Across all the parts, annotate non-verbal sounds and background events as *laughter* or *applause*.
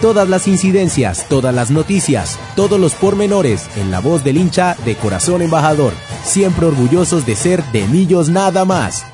Todas las incidencias, todas las noticias, todos los pormenores en la voz del hincha de corazón embajador, siempre orgullosos de ser de Millos nada más.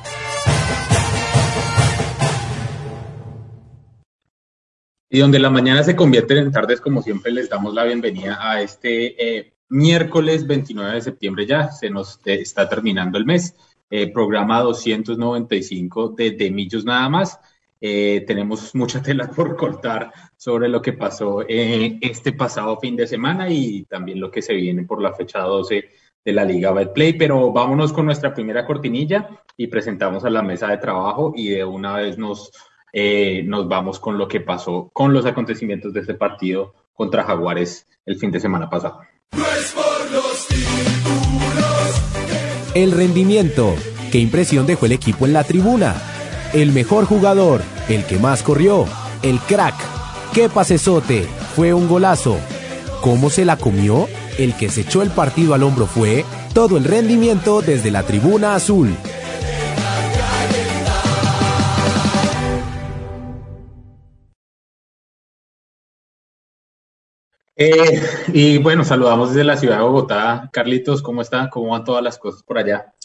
Y donde la mañana se convierte en tardes, como siempre, les damos la bienvenida a este eh, miércoles 29 de septiembre ya, se nos está terminando el mes, eh, programa 295 de, de Millos nada más. Eh, tenemos mucha tela por cortar sobre lo que pasó eh, este pasado fin de semana y también lo que se viene por la fecha 12 de la Liga Betplay, pero vámonos con nuestra primera cortinilla y presentamos a la mesa de trabajo y de una vez nos, eh, nos vamos con lo que pasó con los acontecimientos de este partido contra Jaguares el fin de semana pasado. El rendimiento. ¿Qué impresión dejó el equipo en la tribuna? El mejor jugador, el que más corrió, el crack. ¡Qué pasesote! Fue un golazo. ¿Cómo se la comió? El que se echó el partido al hombro fue todo el rendimiento desde la tribuna azul. Eh, y bueno, saludamos desde la ciudad de Bogotá. Carlitos, ¿cómo está? ¿Cómo van todas las cosas por allá?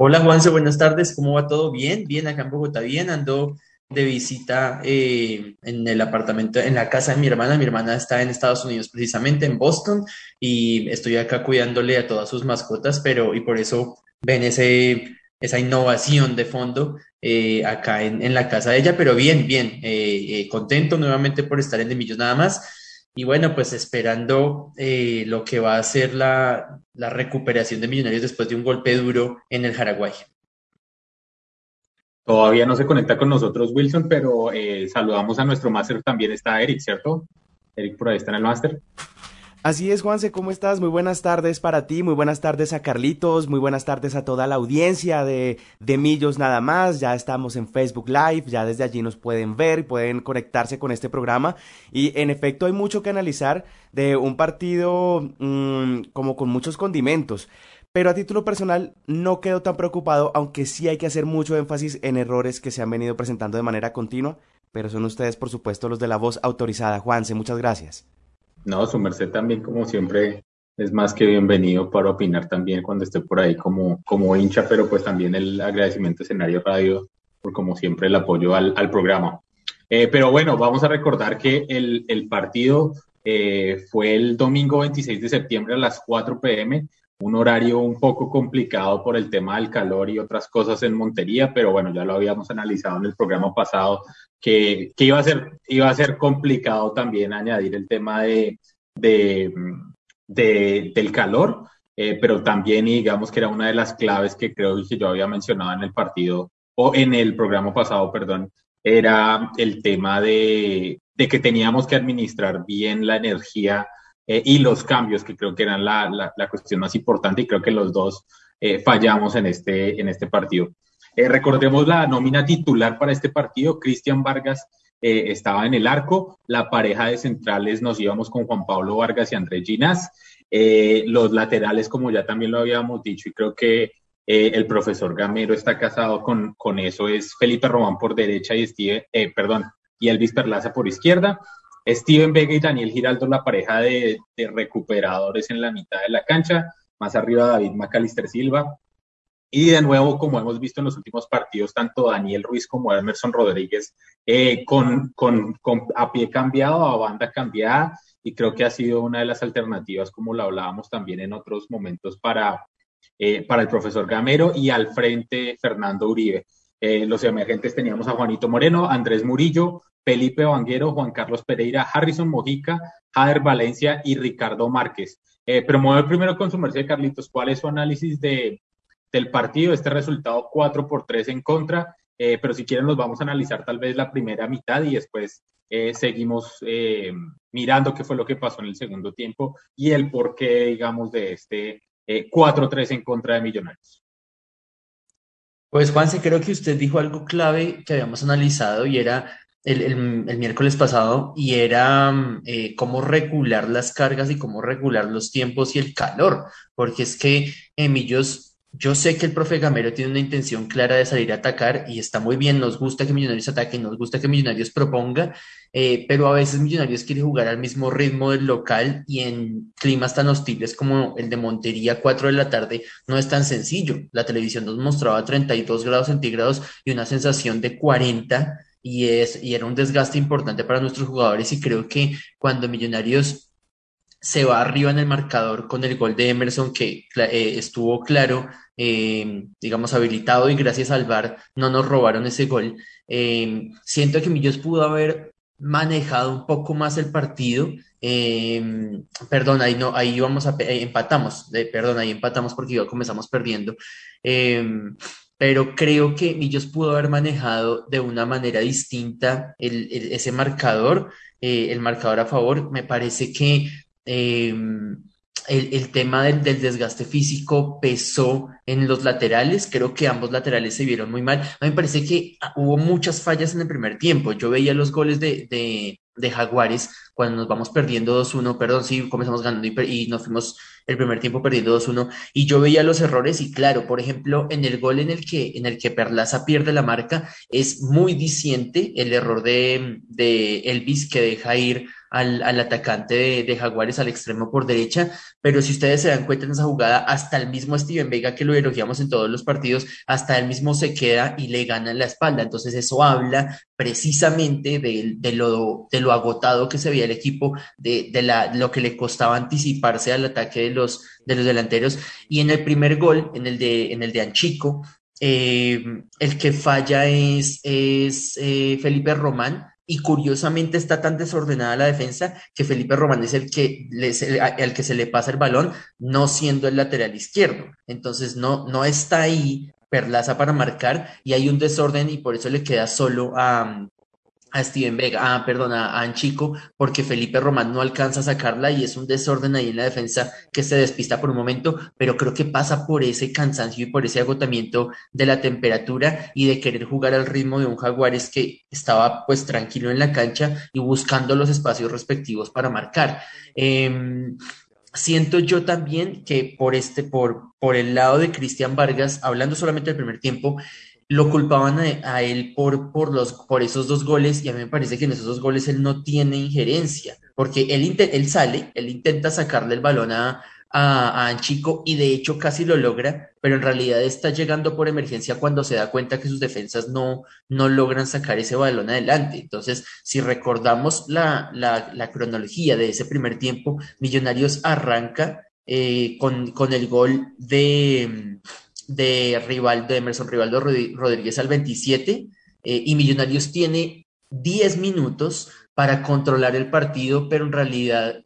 Hola Juanse, buenas tardes, ¿cómo va todo? Bien, bien, acá en Bogotá, bien, ando de visita eh, en el apartamento, en la casa de mi hermana. Mi hermana está en Estados Unidos, precisamente en Boston, y estoy acá cuidándole a todas sus mascotas, pero y por eso ven ese, esa innovación de fondo eh, acá en, la casa de ella, pero bien, bien, eh, contento nuevamente por estar en De Millos nada más. Y bueno, pues esperando eh, lo que va a ser la, recuperación de Millonarios después de un golpe duro en el Jaraguay. Todavía no se conecta con nosotros Wilson, pero eh, saludamos a nuestro máster, también está Eric, ¿cierto? Eric por ahí está en el máster. Así es, Juanse, ¿cómo estás? Muy buenas tardes para ti, muy buenas tardes a Carlitos, muy buenas tardes a toda la audiencia de, de Millos Nada más. Ya estamos en Facebook Live, ya desde allí nos pueden ver, pueden conectarse con este programa. Y en efecto hay mucho que analizar de un partido mm, como con muchos condimentos. Pero a título personal no quedo tan preocupado, aunque sí hay que hacer mucho énfasis en errores que se han venido presentando de manera continua. Pero son ustedes, por supuesto, los de la voz autorizada. Juanse, muchas gracias. No, su merced también, como siempre, es más que bienvenido para opinar también cuando esté por ahí como, como hincha, pero pues también el agradecimiento a Escenario Radio por como siempre el apoyo al, programa. Eh, pero bueno, vamos a recordar que el, el partido eh, fue el domingo 26 de septiembre a las 4 pm, un horario un poco complicado por el tema del calor y otras cosas en Montería, pero bueno, ya lo habíamos analizado en el programa pasado que, iba, a ser, iba a ser complicado también añadir el tema de, de, del calor, eh, pero también digamos que era una de las claves que creo que yo había mencionado en el partido o en el programa pasado, perdón, era el tema de, de que teníamos que administrar bien la energía eh, y los cambios, que creo que eran la, la, cuestión más importante y creo que los dos eh, fallamos en este, en este partido. Eh, recordemos la nómina titular para este partido. Cristian Vargas eh, estaba en el arco. La pareja de centrales nos íbamos con Juan Pablo Vargas y Andrés Ginás. Eh, los laterales, como ya también lo habíamos dicho, y creo que el profesor Gamero está casado con, con eso, es Felipe Román por derecha y Steven, perdón, y Elvis Perlaza por izquierda. Steven Vega y Daniel Giraldo, la pareja de, de recuperadores en la mitad de la cancha. Más arriba David Macalister Silva, y de nuevo, como hemos visto en los últimos partidos, tanto Daniel Ruiz como Emerson Rodríguez eh, con, con, con, a pie cambiado, a banda cambiada, y creo que ha sido una de las alternativas, como lo hablábamos también en otros momentos, para, eh, para el profesor Gamero y al frente Fernando Uribe. Eh, los emergentes teníamos a Juanito Moreno, Andrés Murillo, Felipe Vanguero, Juan Carlos Pereira, Harrison Mojica, Jader Valencia y Ricardo Márquez. pero me primero con su merced, Carlitos, ¿cuál es su análisis de, del partido, este resultado 4 por 3 en contra eh, pero si quieren nos vamos a analizar tal vez la primera mitad y después eh, seguimos eh, mirando qué fue lo que pasó en el segundo tiempo y el porqué, digamos, de este 4-3 en contra de Millonarios. Pues Juanse, creo que usted dijo algo clave que habíamos analizado y era el, miércoles pasado y era eh, cómo regular las cargas y cómo regular los tiempos y el calor, porque es que Emillos yo sé que el profe Gamero tiene una intención clara de salir a atacar y está muy bien, nos gusta que Millonarios ataque, nos gusta que Millonarios proponga, eh, pero a veces Millonarios quiere jugar al mismo ritmo del local y en climas tan hostiles como el de Montería, 4 de la tarde, no es tan sencillo. La televisión nos mostraba 32 grados centígrados y una sensación de 40 y, es, y era un desgaste importante para nuestros jugadores y creo que cuando Millonarios se va arriba en el marcador con el gol de Emerson que eh, estuvo claro, eh, digamos, habilitado y gracias al VAR no nos robaron ese gol. Eh, siento que Millos pudo haber manejado un poco más el partido. perdón, ahí no, ahí vamos a empatamos, perdón, ahí empatamos porque ya comenzamos perdiendo. pero creo que Millos pudo haber manejado de una manera distinta ese marcador, el marcador a favor. Me parece que Em, el, tema del, desgaste físico pesó en los laterales. Creo que ambos laterales se vieron muy mal. A mí me parece que hubo muchas fallas en el primer tiempo. Yo veía los goles de, de, Jaguares cuando nos vamos perdiendo 2-1, perdón, sí, comenzamos ganando y, nos fuimos el primer tiempo perdiendo 2-1 y yo veía los errores y claro, por ejemplo, en el gol en el que, en el que Perlaza pierde la marca es muy diciente el error de, de Elvis que deja ir al, al atacante de, de, Jaguares al extremo por derecha, pero si ustedes se dan cuenta en esa jugada, hasta el mismo Steven Vega que lo elogiamos en todos los partidos, hasta él mismo se queda y le gana en la espalda. Entonces eso habla precisamente de, de, lo, de lo agotado que se veía el equipo, de, la, lo que le costaba anticiparse al ataque de los, de los delanteros. Y en el primer gol, en el de, en el de Anchico, eh, el que falla es, es eh, Felipe Román, y curiosamente está tan desordenada la defensa que Felipe Román es el que, el, que se le pasa el balón, no siendo el lateral izquierdo. Entonces no, no está ahí Perlaza para marcar y hay un desorden y por eso le queda solo a, a Steven Vega, ah, perdón, a, Anchico, porque Felipe Román no alcanza a sacarla y es un desorden ahí en la defensa que se despista por un momento, pero creo que pasa por ese cansancio y por ese agotamiento de la temperatura y de querer jugar al ritmo de un Jaguares que estaba pues tranquilo en la cancha y buscando los espacios respectivos para marcar. Em, siento yo también que por este, por, por el lado de Cristian Vargas, hablando solamente del primer tiempo, lo culpaban a, él por, por, los, por esos dos goles y a mí me parece que en esos dos goles él no tiene injerencia, porque él, él sale, él intenta sacarle el balón a, a, Anchico y de hecho casi lo logra, pero en realidad está llegando por emergencia cuando se da cuenta que sus defensas no, no logran sacar ese balón adelante. Entonces, si recordamos la, la, cronología de ese primer tiempo, Millonarios arranca eh, con, con el gol de de Rivaldo, de Emerson Rivaldo Rodríguez al 27 eh, y Millonarios tiene 10 minutos para controlar el partido, pero en realidad,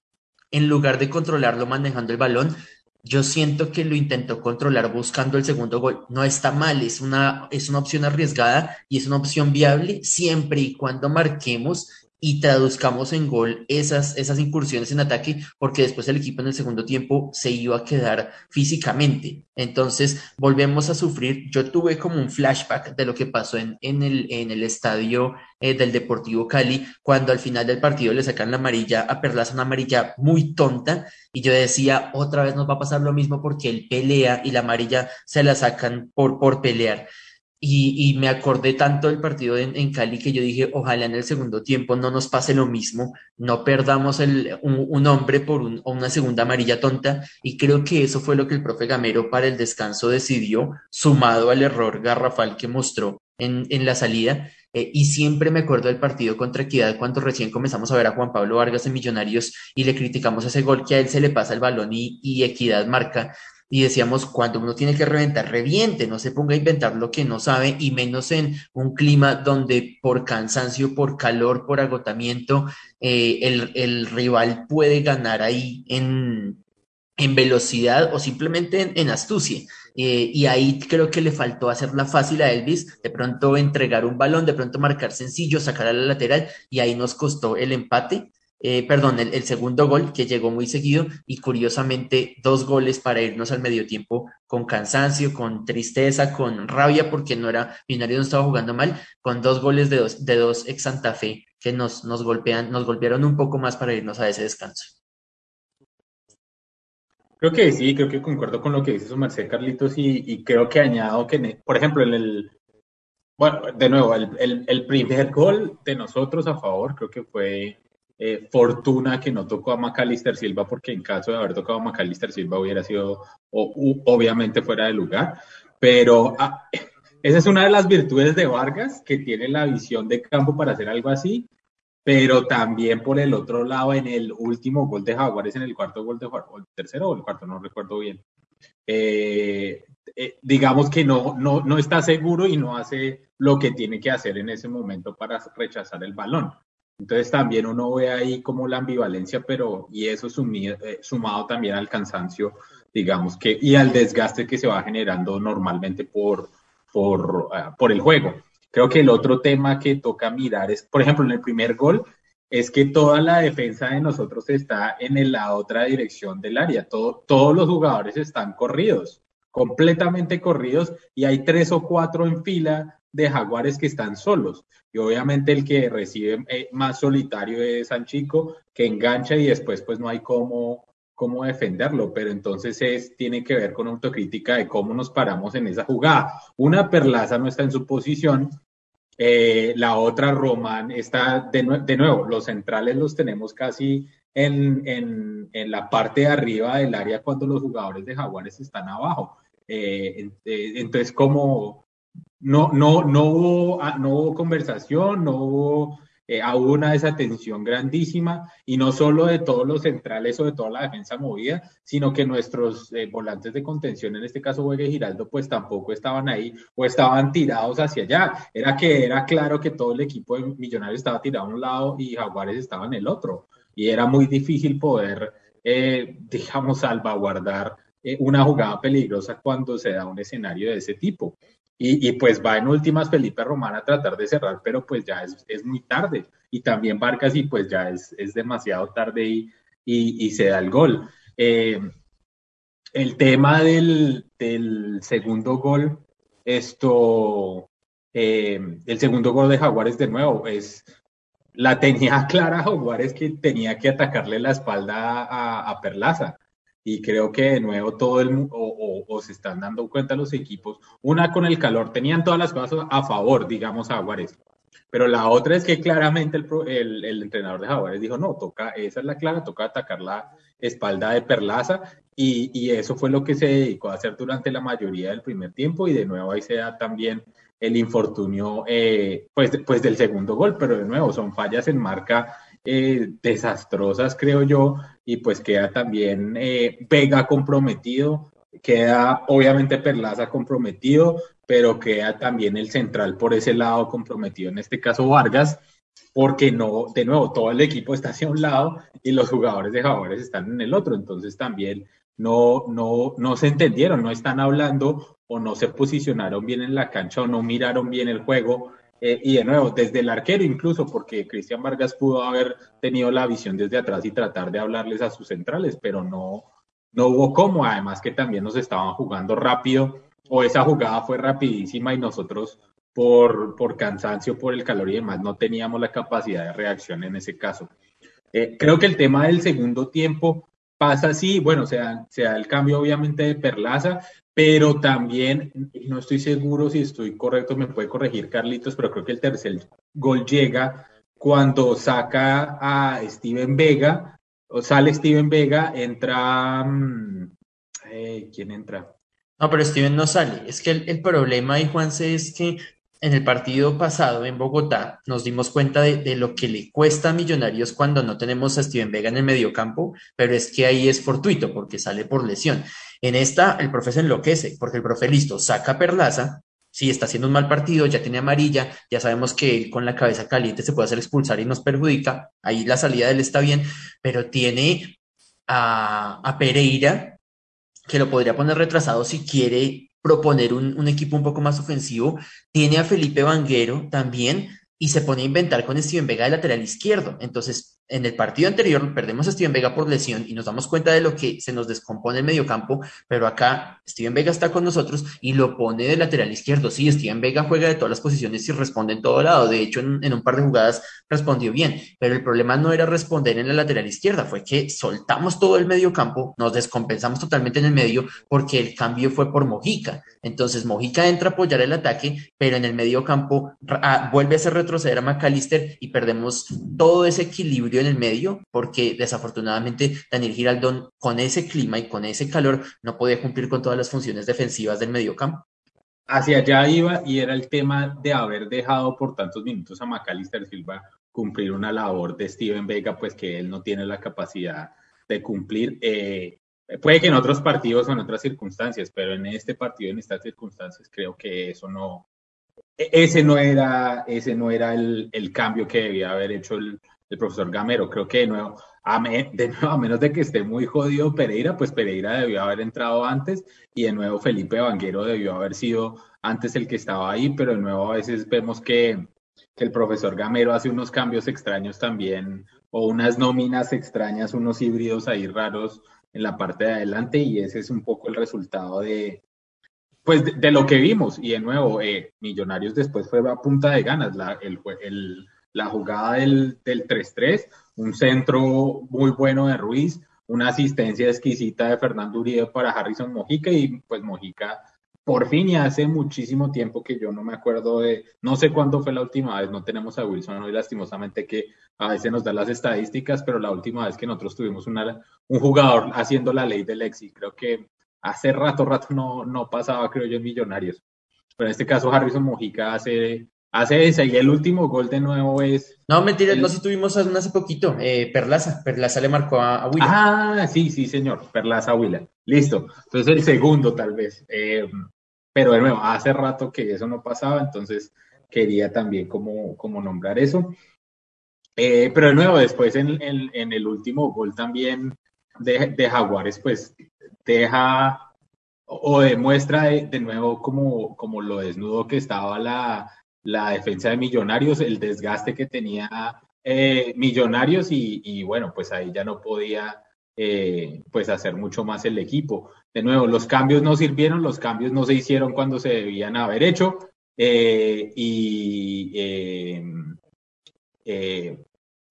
en lugar de controlarlo manejando el balón, yo siento que lo intentó controlar buscando el segundo gol. No está mal, es una, es una opción arriesgada y es una opción viable siempre y cuando marquemos y traduzcamos en gol esas, esas incursiones en ataque, porque después el equipo en el segundo tiempo se iba a quedar físicamente. Entonces volvemos a sufrir. Yo tuve como un flashback de lo que pasó en, en, el, en el estadio eh, del Deportivo Cali, cuando al final del partido le sacan la amarilla a Perlaza, una amarilla muy tonta, y yo decía, otra vez nos va a pasar lo mismo porque él pelea y la amarilla se la sacan por, por pelear. Y, me acordé tanto del partido en, Cali que yo dije, ojalá en el segundo tiempo no nos pase lo mismo, no perdamos el, un, hombre por una segunda amarilla tonta. Y creo que eso fue lo que el profe Gamero para el descanso decidió, sumado al error garrafal que mostró en, en la salida. Eh, y siempre me acuerdo del partido contra Equidad cuando recién comenzamos a ver a Juan Pablo Vargas en Millonarios y le criticamos ese gol que a él se le pasa el balón y Equidad marca y decíamos, cuando uno tiene que reventar, reviente, no se ponga a inventar lo que no sabe y menos en un clima donde por cansancio, por calor, por agotamiento, eh, el, rival puede ganar ahí en, en velocidad o simplemente en, astucia. Eh, y ahí creo que le faltó hacerla fácil a Elvis, de pronto entregar un balón, de pronto marcar sencillo, sacar a la lateral, y ahí nos costó el empate. Eh, perdón, el, segundo gol que llegó muy seguido y curiosamente dos goles para irnos al medio tiempo con cansancio, con tristeza, con rabia porque no era, Millonarios no estaba jugando mal, con dos goles de dos, ex Santa Fe que nos, nos, golpean, nos golpearon un poco más para irnos a ese descanso. Creo que sí, creo que concuerdo con lo que dice su merced Carlitos y, creo que añado que, por ejemplo, en el, bueno, de nuevo, el, el primer gol de nosotros a favor creo que fue eh, fortuna que no tocó a Macalister Silva, porque en caso de haber tocado a Macalister Silva hubiera sido obviamente fuera de lugar. Pero ah, esa es una de las virtudes de Vargas, que tiene la visión de campo para hacer algo así. Pero también por el otro lado, en el último gol de Jaguares, en el cuarto gol de Jaguares, o el tercero o el cuarto, no recuerdo bien. Eh, eh, digamos que no, no, no está seguro y no hace lo que tiene que hacer en ese momento para rechazar el balón. Entonces también uno ve ahí como la ambivalencia, pero y eso eh, sumado también al cansancio, digamos que, y al desgaste que se va generando normalmente por, por, ah, por el juego. Creo que el otro tema que toca mirar es, por ejemplo, en el primer gol, es que toda la defensa de nosotros está en la otra dirección del área. Todo, todos los jugadores están corridos, completamente corridos, y hay tres o cuatro en fila de jaguares que están solos. Y obviamente el que recibe eh, más solitario es Sanchico, que engancha y después pues no hay cómo, cómo defenderlo. Pero entonces es, tiene que ver con autocrítica de cómo nos paramos en esa jugada. Una Perlaza no está en su posición. Eh, la otra Román está de, nuevo, los centrales los tenemos casi en, en, en, la parte de arriba del área cuando los jugadores de Jaguares están abajo. Eh, entonces, como no, no, no, hubo, ah, no hubo conversación, no hubo eh, una desatención grandísima y no solo de todos los centrales o de toda la defensa movida, sino que nuestros eh, volantes de contención, en este caso Juegue Giraldo, pues tampoco estaban ahí o estaban tirados hacia allá. Era que era claro que todo el equipo de Millonarios estaba tirado a un lado y Jaguares estaba en el otro. Y era muy difícil poder, eh, salvaguardar eh, una jugada peligrosa cuando se da un escenario de ese tipo. Y, pues va en últimas Felipe Román a tratar de cerrar, pero pues ya es, es muy tarde. Y también Vargas y pues ya es, es demasiado tarde y, y, se da el gol. Eh, el tema del, del, segundo gol, esto, eh, el segundo gol de Jaguares de nuevo, es la tenía *laughs* clara Jaguares que tenía que atacarle la espalda a, a Perlaza y creo que de nuevo todo el o, o, se están dando cuenta los equipos, una con el calor, tenían todas las cosas a favor, digamos, a Juárez, pero la otra es que claramente el, el, entrenador de Jaguares dijo, no, toca, esa es la clara, toca atacar la espalda de Perlaza y, y, eso fue lo que se dedicó a hacer durante la mayoría del primer tiempo y de nuevo ahí se da también el infortunio eh, pues, pues del segundo gol, pero de nuevo son fallas en marca eh, desastrosas, creo yo, y pues queda también eh, Vega comprometido, queda obviamente Perlaza comprometido, pero queda también el central por ese lado comprometido, en este caso Vargas, porque no, de nuevo, todo el equipo está hacia un lado y los jugadores de Jaguares están en el otro, entonces también no, no, no se entendieron, no están hablando o no se posicionaron bien en la cancha o no miraron bien el juego eh, y de nuevo, desde el arquero incluso, porque Cristian Vargas pudo haber tenido la visión desde atrás y tratar de hablarles a sus centrales, pero no, no hubo cómo, además que también nos estaban jugando rápido, o esa jugada fue rapidísima y nosotros por, por cansancio, por el calor y demás, no teníamos la capacidad de reacción en ese caso. Eh, creo que el tema del segundo tiempo pasa así, bueno, sea, sea el cambio obviamente de Perlaza, pero también, no estoy seguro si estoy correcto, me puede corregir Carlitos, pero creo que el tercer gol llega cuando saca a Steven Vega, o sale Steven Vega, entra... Mm, eh, ¿Quién entra? No, pero Steven no sale. Es que el, el problema ahí, Juanse, es que en el partido pasado en Bogotá nos dimos cuenta de, lo que le cuesta a Millonarios cuando no tenemos a Steven Vega en el mediocampo, pero es que ahí es fortuito porque sale por lesión. En esta el profe se enloquece porque el profe listo saca Perlaza, si está haciendo un mal partido, ya tiene amarilla, ya sabemos que él con la cabeza caliente se puede hacer expulsar y nos perjudica, ahí la salida de él está bien, pero tiene a, a Pereira que lo podría poner retrasado si quiere proponer un, equipo un poco más ofensivo. Tiene a Felipe Vanguero también y se pone a inventar con Steven Vega de lateral izquierdo. Entonces, en el partido anterior perdemos a Steven Vega por lesión y nos damos cuenta de lo que se nos descompone el mediocampo, pero acá Steven Vega está con nosotros y lo pone de lateral izquierdo. Sí, Steven Vega juega de todas las posiciones y responde en todo lado. De hecho, en, un par de jugadas respondió bien, pero el problema no era responder en la lateral izquierda, fue que soltamos todo el mediocampo, nos descompensamos totalmente en el medio porque el cambio fue por Mojica. Entonces, Mojica entra a apoyar el ataque, pero en el mediocampo ah, vuelve a hacer retroceder a McAllister y perdemos todo ese equilibrio en el medio, porque desafortunadamente Daniel Giraldón con ese clima y con ese calor no podía cumplir con todas las funciones defensivas del mediocampo. Hacia allá iba y era el tema de haber dejado por tantos minutos a Macalister Silva cumplir una labor de Steven Vega, pues que él no tiene la capacidad de cumplir. Eh, puede que en otros partidos o en otras circunstancias, pero en este partido, en estas circunstancias, creo que eso no, e-, ese no era, ese no era el, el cambio que debía haber hecho el, el profesor Gamero. Creo que de nuevo, a, de nuevo, a menos de que esté muy jodido Pereira, pues Pereira debió haber entrado antes y de nuevo Felipe Vanguero debió haber sido antes el que estaba ahí, pero de nuevo a veces vemos que, que el profesor Gamero hace unos cambios extraños también o unas nóminas extrañas, unos híbridos ahí raros en la parte de adelante y ese es un poco el resultado de, pues de, lo que vimos. Y de nuevo, eh, Millonarios después fue a punta de ganas. La, el, el, la jugada del, del 3-3, un centro muy bueno de Ruiz, una asistencia exquisita de Fernando Uribe para Harrison Mojica y pues Mojica por fin y hace muchísimo tiempo que yo no me acuerdo de, no sé cuándo fue la última vez, no tenemos a Wilson hoy lastimosamente que a veces nos da las estadísticas, pero la última vez que nosotros tuvimos un jugador haciendo la ley del exi, creo que hace rato, rato no, no pasaba, creo yo, en Millonarios. Pero en este caso Harrison Mojica hace hace ese y el último gol de nuevo es. No, mentira, no, si tuvimos hace poquito. Eh, Perlaza, Perlaza le marcó a, a Ah, sí, sí, señor, Perlaza a Willa. Listo. Entonces el segundo, tal vez. Eh, pero de nuevo, hace rato que eso no pasaba, entonces quería también como, como nombrar eso. Eh, pero de nuevo, después en, en, el último gol también de, de Jaguares, pues deja o demuestra de, de nuevo como, como lo desnudo que estaba la, la defensa de Millonarios, el desgaste que tenía eh, Millonarios y, bueno, pues ahí ya no podía eh, pues hacer mucho más el equipo. De nuevo, los cambios no sirvieron, los cambios no se hicieron cuando se debían haber hecho eh, y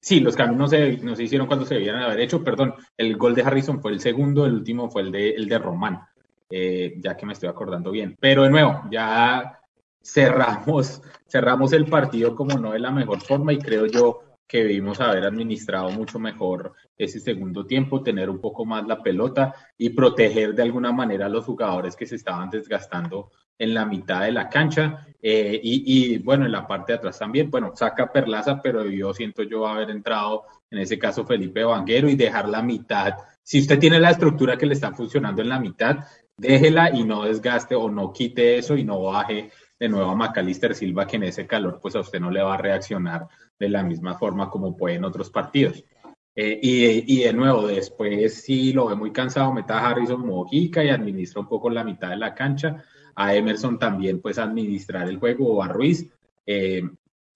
sí, los cambios no se, no se hicieron cuando se debían haber hecho, perdón, el gol de Harrison fue el segundo, el último fue el de, el de Román, ya que me estoy acordando bien. Pero de nuevo, ya cerramos, cerramos el partido como no de la mejor forma y creo yo que debimos haber administrado mucho mejor ese segundo tiempo, tener un poco más la pelota y proteger de alguna manera a los jugadores que se estaban desgastando en la mitad de la cancha eh, y, bueno, en la parte de atrás también, bueno, saca Perlaza, pero yo siento yo haber entrado, en ese caso Felipe Vanguero y dejar la mitad. Si usted tiene la estructura que le está funcionando en la mitad, déjela y no desgaste o no quite eso y no baje de nuevo a Macalister Silva, que en ese calor pues a usted no le va a reaccionar de la misma forma como puede en otros partidos. Eh, y, y, de nuevo, después si lo ve muy cansado, meta a Harrison Mojica y administra un poco la mitad de la cancha. A Emerson también pues administrar el juego o a Ruiz. Eh,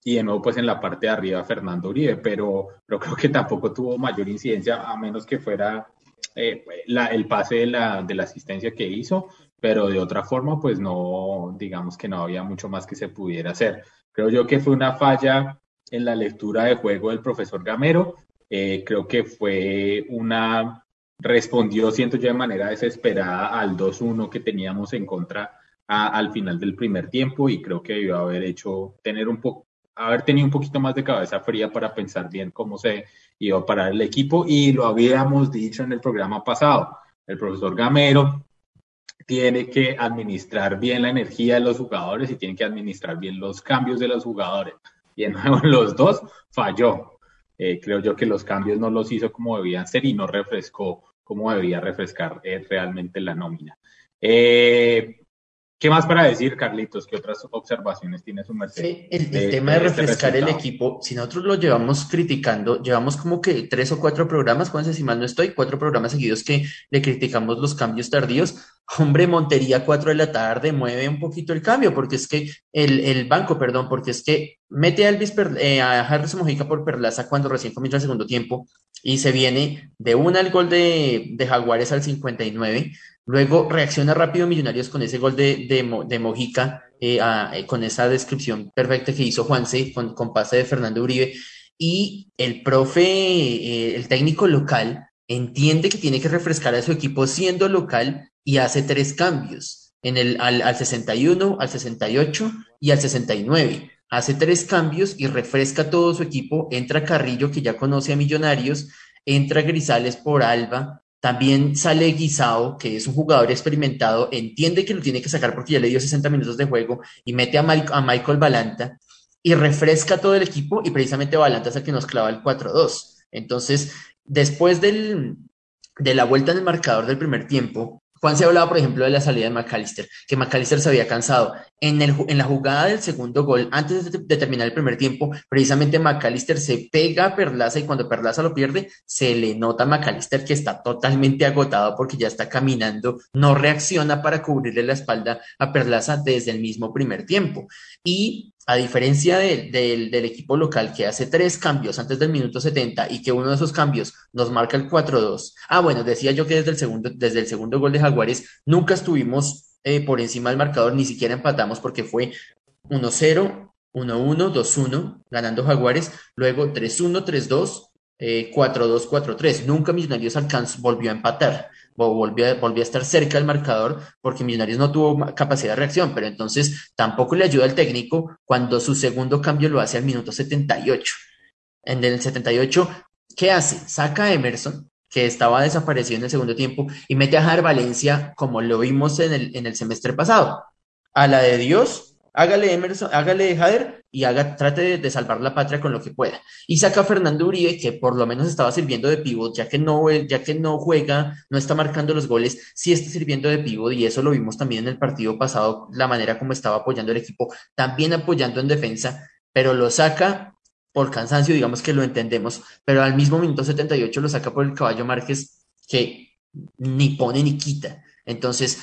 y de nuevo pues en la parte de arriba Fernando Uribe, pero, pero creo que tampoco tuvo mayor incidencia a menos que fuera eh, la, el pase de la, de la asistencia que hizo pero de otra forma, pues no, digamos que no había mucho más que se pudiera hacer. Creo yo que fue una falla en la lectura de juego del profesor Gamero, eh, creo que fue una, respondió, siento yo, de manera desesperada al 2-1 que teníamos en contra al final del primer tiempo y creo que debió haber hecho, tener un poco, haber tenido un poquito más de cabeza fría para pensar bien cómo se iba a parar el equipo y lo habíamos dicho en el programa pasado. El profesor Gamero tiene que administrar bien la energía de los jugadores y tiene que administrar bien los cambios de los jugadores. Y en *laughs* los dos falló. Eh, creo yo que los cambios no los hizo como debían ser y no refrescó como debía refrescar eh, realmente la nómina. Eh, ¿Qué más para decir, Carlitos? ¿Qué otras observaciones tiene su merced? el, tema de, este refrescar el equipo, si nosotros lo llevamos criticando, llevamos como que tres o cuatro programas, Juan, si mal no estoy, cuatro programas seguidos que le criticamos los cambios tardíos. Hombre, Montería, cuatro de la tarde, mueve un poquito el cambio, porque es que el, el banco, perdón, porque es que mete a, Elvis eh, a Harrison Mojica por Perlaza cuando recién comienza el segundo tiempo y se viene de una al gol de, de Jaguares al 59 Luego reacciona rápido Millonarios con ese gol de, de, Mojica, eh, eh, con esa descripción perfecta que hizo Juanse con, con pase de Fernando Uribe. Y el profe, eh, el técnico local, entiende que tiene que refrescar a su equipo siendo local y hace tres cambios, en el, al, al 61, al 68 y al 69. Hace tres cambios y refresca todo su equipo. Entra Carrillo, que ya conoce a Millonarios, entra Grisales por Alba, también sale Guisao, que es un jugador experimentado, entiende que lo tiene que sacar porque ya le dio 60 minutos de juego y mete a, a Michael Balanta y refresca todo el equipo y precisamente Balanta es el que nos clava el 4-2. Entonces, después del, de la vuelta en el marcador del primer tiempo, Juan se hablaba, por ejemplo, de la salida de McAllister, que McAllister se había cansado. En, la jugada del segundo gol, antes de, terminar el primer tiempo, precisamente McAllister se pega a Perlaza y cuando Perlaza lo pierde, se le nota a McAllister que está totalmente agotado porque ya está caminando, no reacciona para cubrirle la espalda a Perlaza desde el mismo primer tiempo. Y a diferencia del equipo local que hace tres cambios antes del minuto 70 y que uno de esos cambios nos marca el 4-2. Ah, bueno, decía yo que desde el segundo, desde el segundo gol de Jaguares nunca estuvimos eh, por encima del marcador, ni siquiera empatamos porque fue 1-0, 1-1, 2-1, ganando Jaguares, luego 3-1, 3-2, 4-2, 4-3. Nunca Millonarios alcanzó, volvió a empatar volvió, a estar cerca del marcador porque Millonarios no tuvo capacidad de reacción, pero entonces tampoco le ayuda al técnico cuando su segundo cambio lo hace al minuto 78. En el 78, ¿qué hace? Saca a Emerson, que estaba desaparecido en el segundo tiempo, y mete a Jar Valencia como lo vimos en el, en el semestre pasado. A la de Dios, hágale Emerson, hágale Jader y haga, trate de, salvar la patria con lo que pueda. Y saca a Fernando Uribe, que por lo menos estaba sirviendo de pivot, ya que no, ya que no juega, no está marcando los goles, sí está sirviendo de pivot, y eso lo vimos también en el partido pasado, la manera como estaba apoyando el equipo, también apoyando en defensa, pero lo saca por cansancio, digamos que lo entendemos, pero al mismo minuto 78 lo saca por el caballo Márquez, que ni pone ni quita. Entonces,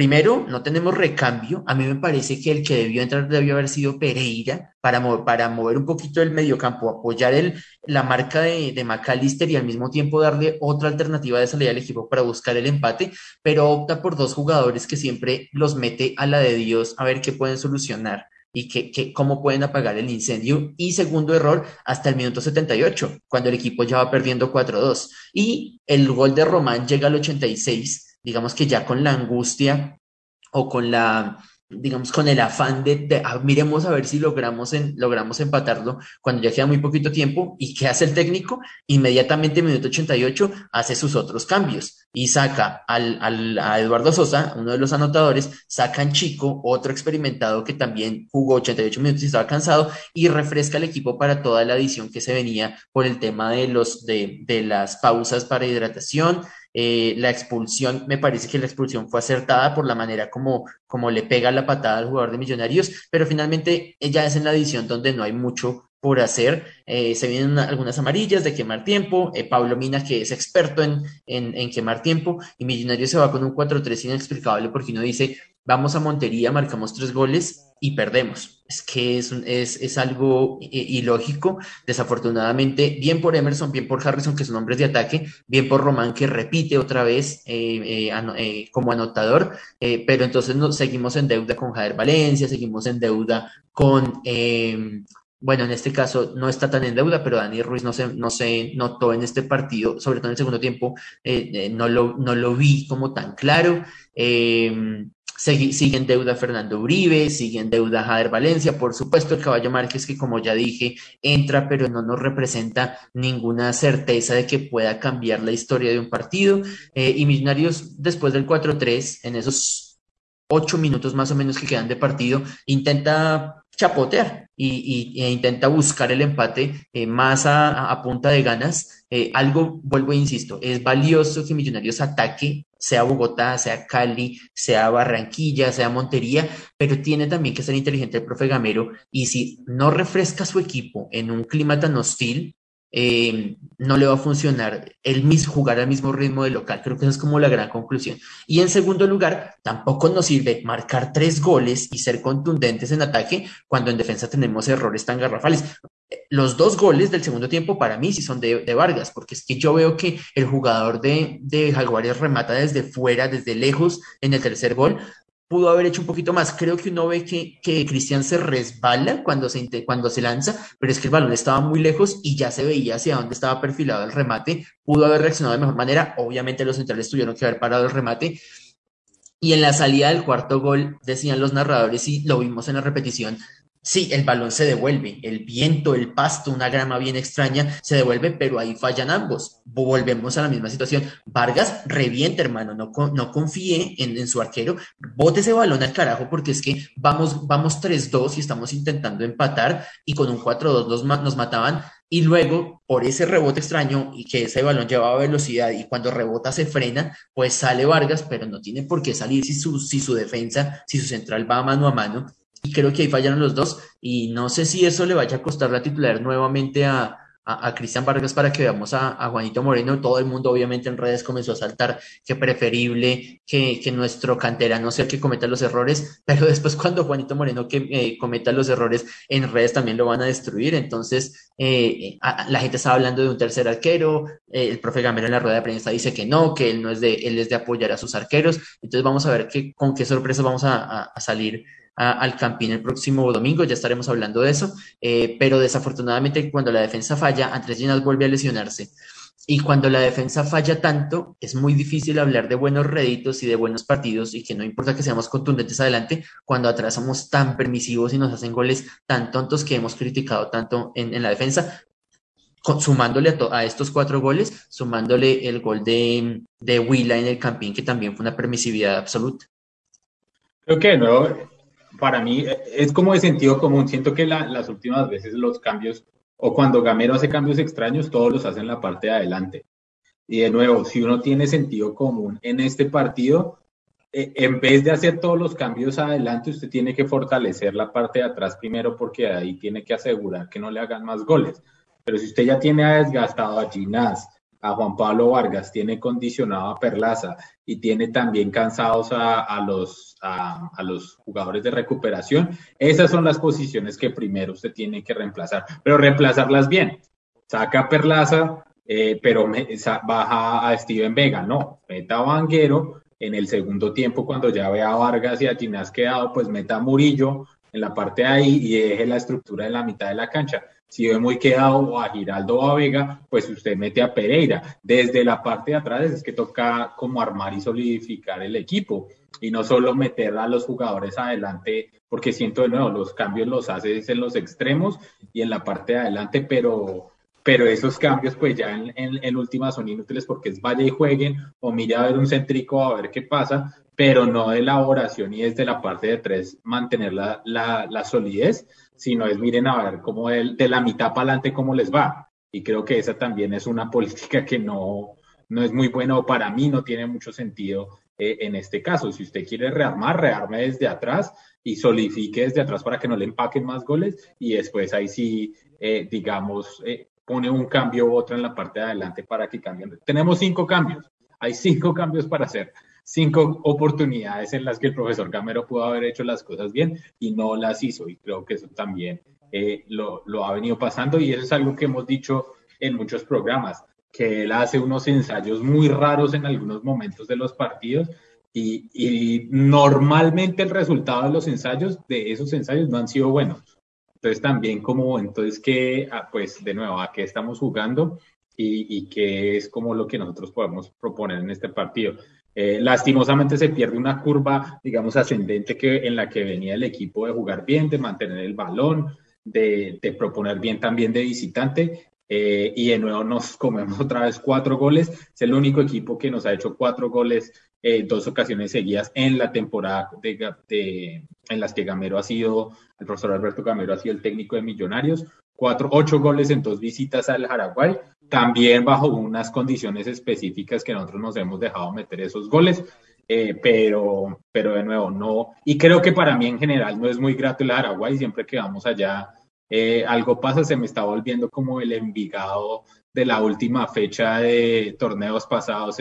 Primero, no tenemos recambio. A mí me parece que el que debió entrar debió haber sido Pereira para, para mover un poquito el mediocampo, apoyar el, la marca de, de McAllister y al mismo tiempo darle otra alternativa de salida al equipo para buscar el empate, pero opta por dos jugadores que siempre los mete a la de Dios a ver qué pueden solucionar y que, cómo pueden apagar el incendio. Y segundo error, hasta el minuto 78, cuando el equipo ya va perdiendo 4-2. Y el gol de Román llega al 86 digamos que ya con la angustia o con la, digamos, con el afán de, ah, miremos a ver si logramos, en, logramos empatarlo cuando ya queda muy poquito tiempo. ¿Y qué hace el técnico? Inmediatamente, en minuto 88, hace sus otros cambios y saca al, al, a Eduardo Sosa, uno de los anotadores, saca a Chico, otro experimentado que también jugó 88 minutos y estaba cansado, y refresca el equipo para toda la edición que se venía por el tema de, los, de, de las pausas para hidratación, eh, la expulsión, me parece que la expulsión fue acertada por la manera como, como le pega la patada al jugador de Millonarios, pero finalmente ya es en la edición donde no hay mucho por hacer. Eh, se vienen algunas amarillas de quemar tiempo. Eh, Pablo Mina, que es experto en, en, quemar tiempo, y Millonarios se va con un 4-3 inexplicable porque uno dice, vamos a Montería, marcamos tres goles y perdemos. Es que es, es, es algo ilógico. Desafortunadamente, bien por Emerson, bien por Harrison, que son hombres de ataque, bien por Román, que repite otra vez eh, eh, eh, como anotador, pero entonces nos, seguimos en deuda con Javier Valencia, seguimos en deuda con bueno, en este caso no está tan en deuda, pero Dani Ruiz no se, no se notó en este partido, sobre todo en el segundo tiempo, no, lo, no lo vi como tan claro. Eh, sigue en deuda Fernando Uribe, sigue en deuda Jader Valencia, por supuesto el Caballo Márquez que como ya dije entra pero no nos representa ninguna certeza de que pueda cambiar la historia de un partido eh, y Millonarios después del 4-3 en esos ocho minutos más o menos que quedan de partido, intenta chapotear y, e intenta buscar el empate eh, más a, punta de ganas. Eh, algo, vuelvo e insisto, es valioso que Millonarios ataque, sea Bogotá, sea Cali, sea Barranquilla, sea Montería, pero tiene también que ser inteligente el profe Gamero y si no refresca su equipo en un clima tan hostil, eh, no le va a funcionar el mismo, jugar al mismo ritmo de local. Creo que esa es como la gran conclusión. Y en segundo lugar, tampoco nos sirve marcar tres goles y ser contundentes en ataque cuando en defensa tenemos errores tan garrafales. Los dos goles del segundo tiempo para mí sí son de, Vargas, porque es que yo veo que el jugador de, de Jaguares remata desde fuera, desde lejos en el tercer gol, pudo haber hecho un poquito más. Creo que uno ve que, que Cristian se resbala cuando se, cuando se lanza, pero es que el balón estaba muy lejos y ya se veía hacia dónde estaba perfilado el remate. Pudo haber reaccionado de mejor manera. Obviamente los centrales tuvieron que haber parado el remate. Y en la salida del cuarto gol, decían los narradores, y lo vimos en la repetición, Sí, el balón se devuelve, el viento, el pasto, una grama bien extraña se devuelve, pero ahí fallan ambos. Volvemos a la misma situación. Vargas revienta, hermano, no, no confíe en, su arquero, bote ese balón al carajo porque es que vamos, vamos 3-2 y estamos intentando empatar y con un 4-2 nos, nos mataban y luego por ese rebote extraño y que ese balón llevaba velocidad y cuando rebota se frena, pues sale Vargas, pero no tiene por qué salir si su, si su defensa, si su central va mano a mano y creo que ahí fallaron los dos. Y no sé si eso le vaya a costar la titular nuevamente a, a, Cristian Vargas para que veamos a, Juanito Moreno. Todo el mundo, obviamente, en redes comenzó a saltar que preferible que, que nuestro no sea el que cometa los errores, *laughs* pero después, cuando Juanito Moreno que eh, cometa los errores en redes también lo van a destruir. Entonces, eh, la gente está hablando de un tercer arquero. Eh, el profe Gamero en la rueda de prensa dice que no, que él no es de, él es de apoyar a sus arqueros. Entonces, vamos a ver que, con qué sorpresa vamos a, a al Campín el próximo domingo, ya estaremos hablando de eso, eh, pero desafortunadamente cuando la defensa falla, Andrés Llenas vuelve a lesionarse. Y cuando la defensa falla tanto, es muy difícil hablar de buenos réditos y de buenos partidos y que no importa que seamos contundentes adelante cuando atrás somos tan permisivos y nos hacen goles tan tontos que hemos criticado tanto en, la defensa, sumándole a, estos cuatro goles, sumándole el gol de, de Willa en el Campín, que también fue una permisividad absoluta. Creo no, para mí eh, es como de sentido común. Siento que las últimas veces los cambios, o cuando Gamero hace cambios extraños, todos los hace en la parte de adelante. Y de nuevo, si uno tiene sentido común en este partido, eh, en vez de hacer todos los cambios adelante, usted tiene que fortalecer la parte de atrás primero porque ahí tiene que asegurar que no le hagan más goles. Pero si usted ya tiene desgastado a Ginás, a Juan Pablo Vargas, tiene condicionado a Perlaza y tiene también cansados a, los, a, los jugadores de recuperación. Esas son las posiciones que primero usted tiene que reemplazar, pero reemplazarlas bien. Saca Perlaza, eh, pero baja a Steven Vega, no, meta a Vanguero. En el segundo tiempo, cuando ya vea a Vargas y a Ginás quedado, pues meta a Murillo en la parte de ahí y deje la estructura en la mitad de la cancha si ve muy quedado a Giraldo o a Vega, pues usted mete a Pereira. Desde la parte de atrás es que toca como armar y solidificar el equipo y no solo meter a los jugadores adelante, porque siento de nuevo, los cambios los haces en los extremos y en la parte de adelante, pero, pero esos cambios pues ya en, en, últimas son inútiles porque es vaya y jueguen o mira a ver un céntrico a ver qué pasa, pero no de elaboración y desde la parte de tres mantener la, la, la solidez sino es miren a ver cómo de, de la mitad para adelante cómo les va. Y creo que esa también es una *laughs* política que no, no es muy buena o para mí no tiene mucho sentido eh, en este caso. Si usted quiere rearmar, rearme desde atrás y solidifique desde atrás para que no le empaquen más goles y después ahí sí, eh, digamos, eh, pone un cambio u otro en la parte de adelante para que cambien. Tenemos cinco cambios, hay cinco *laughs* cambios para hacer cinco oportunidades en las que el profesor Gamero pudo haber hecho las cosas bien y no las hizo. Y creo que eso también eh, lo, lo, ha venido pasando y eso es algo que hemos dicho en muchos programas, que él hace unos ensayos muy raros en algunos momentos de los partidos y, normalmente el resultado de los ensayos, de esos ensayos, no han sido buenos. Entonces también como, entonces que, ah, pues de nuevo, ¿a qué estamos jugando? Y, y qué es como lo que nosotros podemos proponer en este partido. Eh, lastimosamente se pierde una curva, digamos, ascendente que, en la que venía el equipo de jugar bien, de mantener el balón, de, proponer bien también de visitante. Eh, y de nuevo nos *laughs* comemos otra vez cuatro goles. Es el único equipo que nos ha hecho cuatro goles eh, dos ocasiones seguidas en la temporada de, en las que Gamero ha sido, el profesor Alberto Gamero ha sido el técnico de Millonarios, cuatro, ocho goles en dos visitas al Paraguay, también bajo unas condiciones específicas que nosotros nos hemos dejado meter esos goles. Eh, pero, pero de nuevo, no. Y creo que para mí en general no es muy grato el Paraguay. Siempre que vamos allá, eh, algo pasa, se me está volviendo como el Envigado de la última fecha de torneos pasados,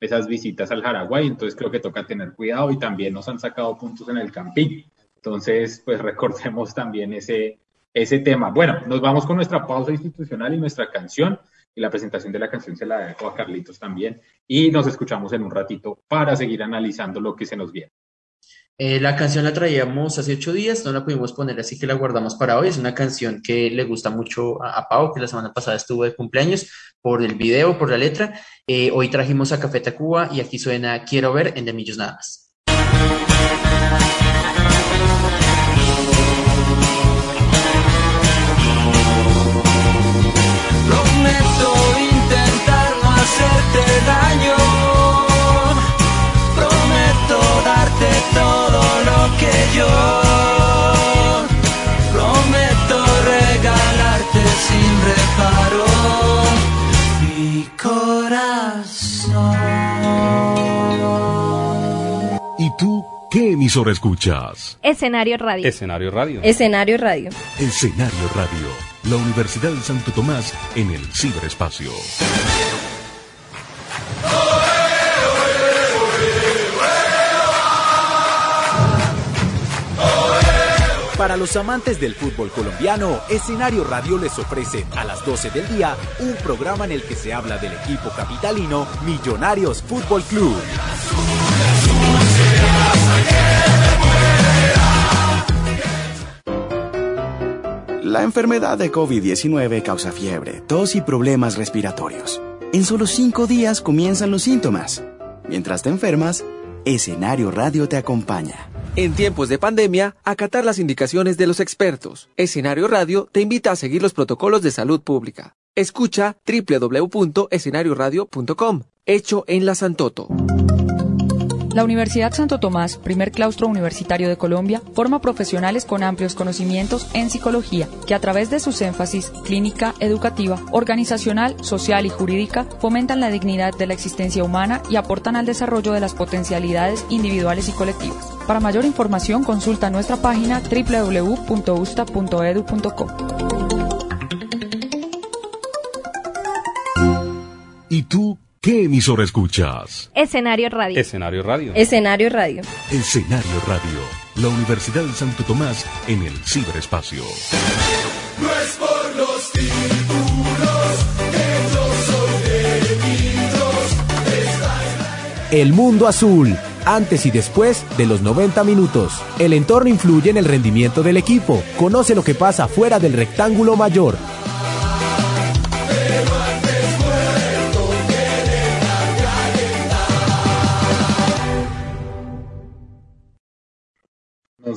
esas visitas al Paraguay, entonces creo que toca tener cuidado y también nos han sacado puntos en el Campín. Entonces, pues *laughs* recordemos también ese, ese tema. Bueno, nos vamos con nuestra pausa institucional y nuestra canción. Y la presentación de la canción se la dejo a Carlitos también. Y nos escuchamos en un ratito para seguir analizando lo que se nos viene. Eh, la canción la traíamos hace ocho días, no la pudimos poner, así que la guardamos para hoy. Es una canción que le gusta mucho a, Pau, que la semana pasada estuvo de cumpleaños, por el video, por la letra. Eh, hoy trajimos a Café Tacuba y aquí suena Quiero ver en De Millos Nada más. Que yo prometo regalarte sin reparo mi corazón. ¿Y tú qué emisora escuchas? Escenario Radio. Escenario Radio. Escenario Radio. Escenario Radio. La Universidad de Santo Tomás en el ciberespacio. Para los amantes del fútbol colombiano, Escenario Radio les ofrece a las 12 del día un programa en el que se habla del equipo capitalino Millonarios Fútbol Club. La enfermedad de COVID-19 causa fiebre, tos y problemas respiratorios. En solo cinco días comienzan los síntomas. Mientras te enfermas, Escenario Radio te acompaña. En tiempos de pandemia, acatar las indicaciones de los expertos. Escenario Radio te invita a seguir los protocolos de salud pública. Escucha www.escenarioradio.com. Hecho en la Santoto. La Universidad Santo Tomás, primer claustro universitario de Colombia, forma profesionales con amplios conocimientos en psicología, que a través de sus énfasis clínica, educativa, organizacional, social y jurídica, fomentan la dignidad de la existencia humana y aportan al desarrollo de las potencialidades individuales y colectivas. Para mayor información consulta nuestra página www.usta.edu.co. ¿Y tú qué emisora escuchas? Escenario Radio. Escenario Radio. Escenario Radio. Escenario Radio. La Universidad de Santo Tomás en el ciberespacio. No es por los títulos que yo soy de El mundo azul antes y después de los 90 minutos. El entorno influye en el rendimiento del equipo. Conoce lo que pasa fuera del rectángulo mayor.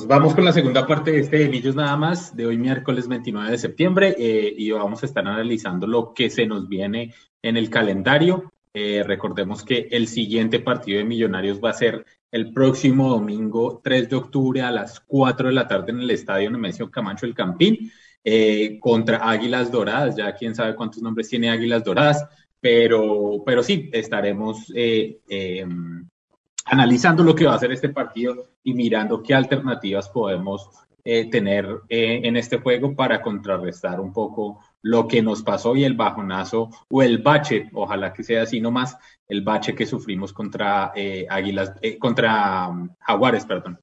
Vamos con la segunda parte de este de nada más, de hoy miércoles 29 de septiembre, eh, y vamos a estar analizando lo que se nos viene en el calendario. Eh, recordemos que el siguiente partido de Millonarios va a ser el próximo domingo 3 de octubre a las 4 de la tarde en el estadio Nemesio Camacho El Campín eh, contra Águilas Doradas. Ya quién sabe cuántos nombres tiene Águilas Doradas, pero, pero sí, estaremos em, analizando lo que va a ser este partido y mirando qué alternativas podemos tener en este juego para contrarrestar un poco lo que nos pasó y el bajonazo o el bache, ojalá que sea así nomás, el bache que sufrimos contra eh, Águilas, eh, contra um, Jaguares, perdón.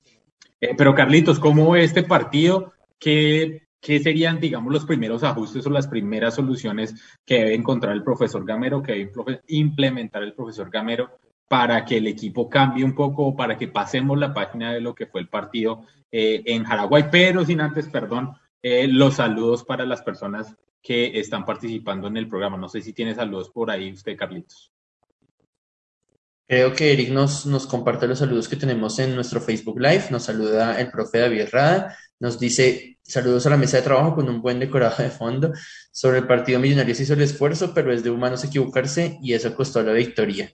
Eh, pero Carlitos, ¿cómo este partido? ¿Qué, ¿Qué serían, digamos, los primeros ajustes o las primeras soluciones que debe encontrar el profesor Gamero, que debe implementar el profesor Gamero para que el equipo cambie un poco, para que pasemos la página de lo que fue el partido en Paraguay, pero sin antes, perdón, los saludos para las personas que están participando en el programa. No sé si tiene saludos por ahí usted, Carlitos. Creo que Eric nos, nos comparte los saludos que tenemos en nuestro Facebook Live. Nos saluda el profe David Rada. Nos dice saludos a la mesa de trabajo con un buen decorado de fondo. Sobre el partido Millonarios hizo el esfuerzo, pero es de humanos equivocarse y eso costó la victoria.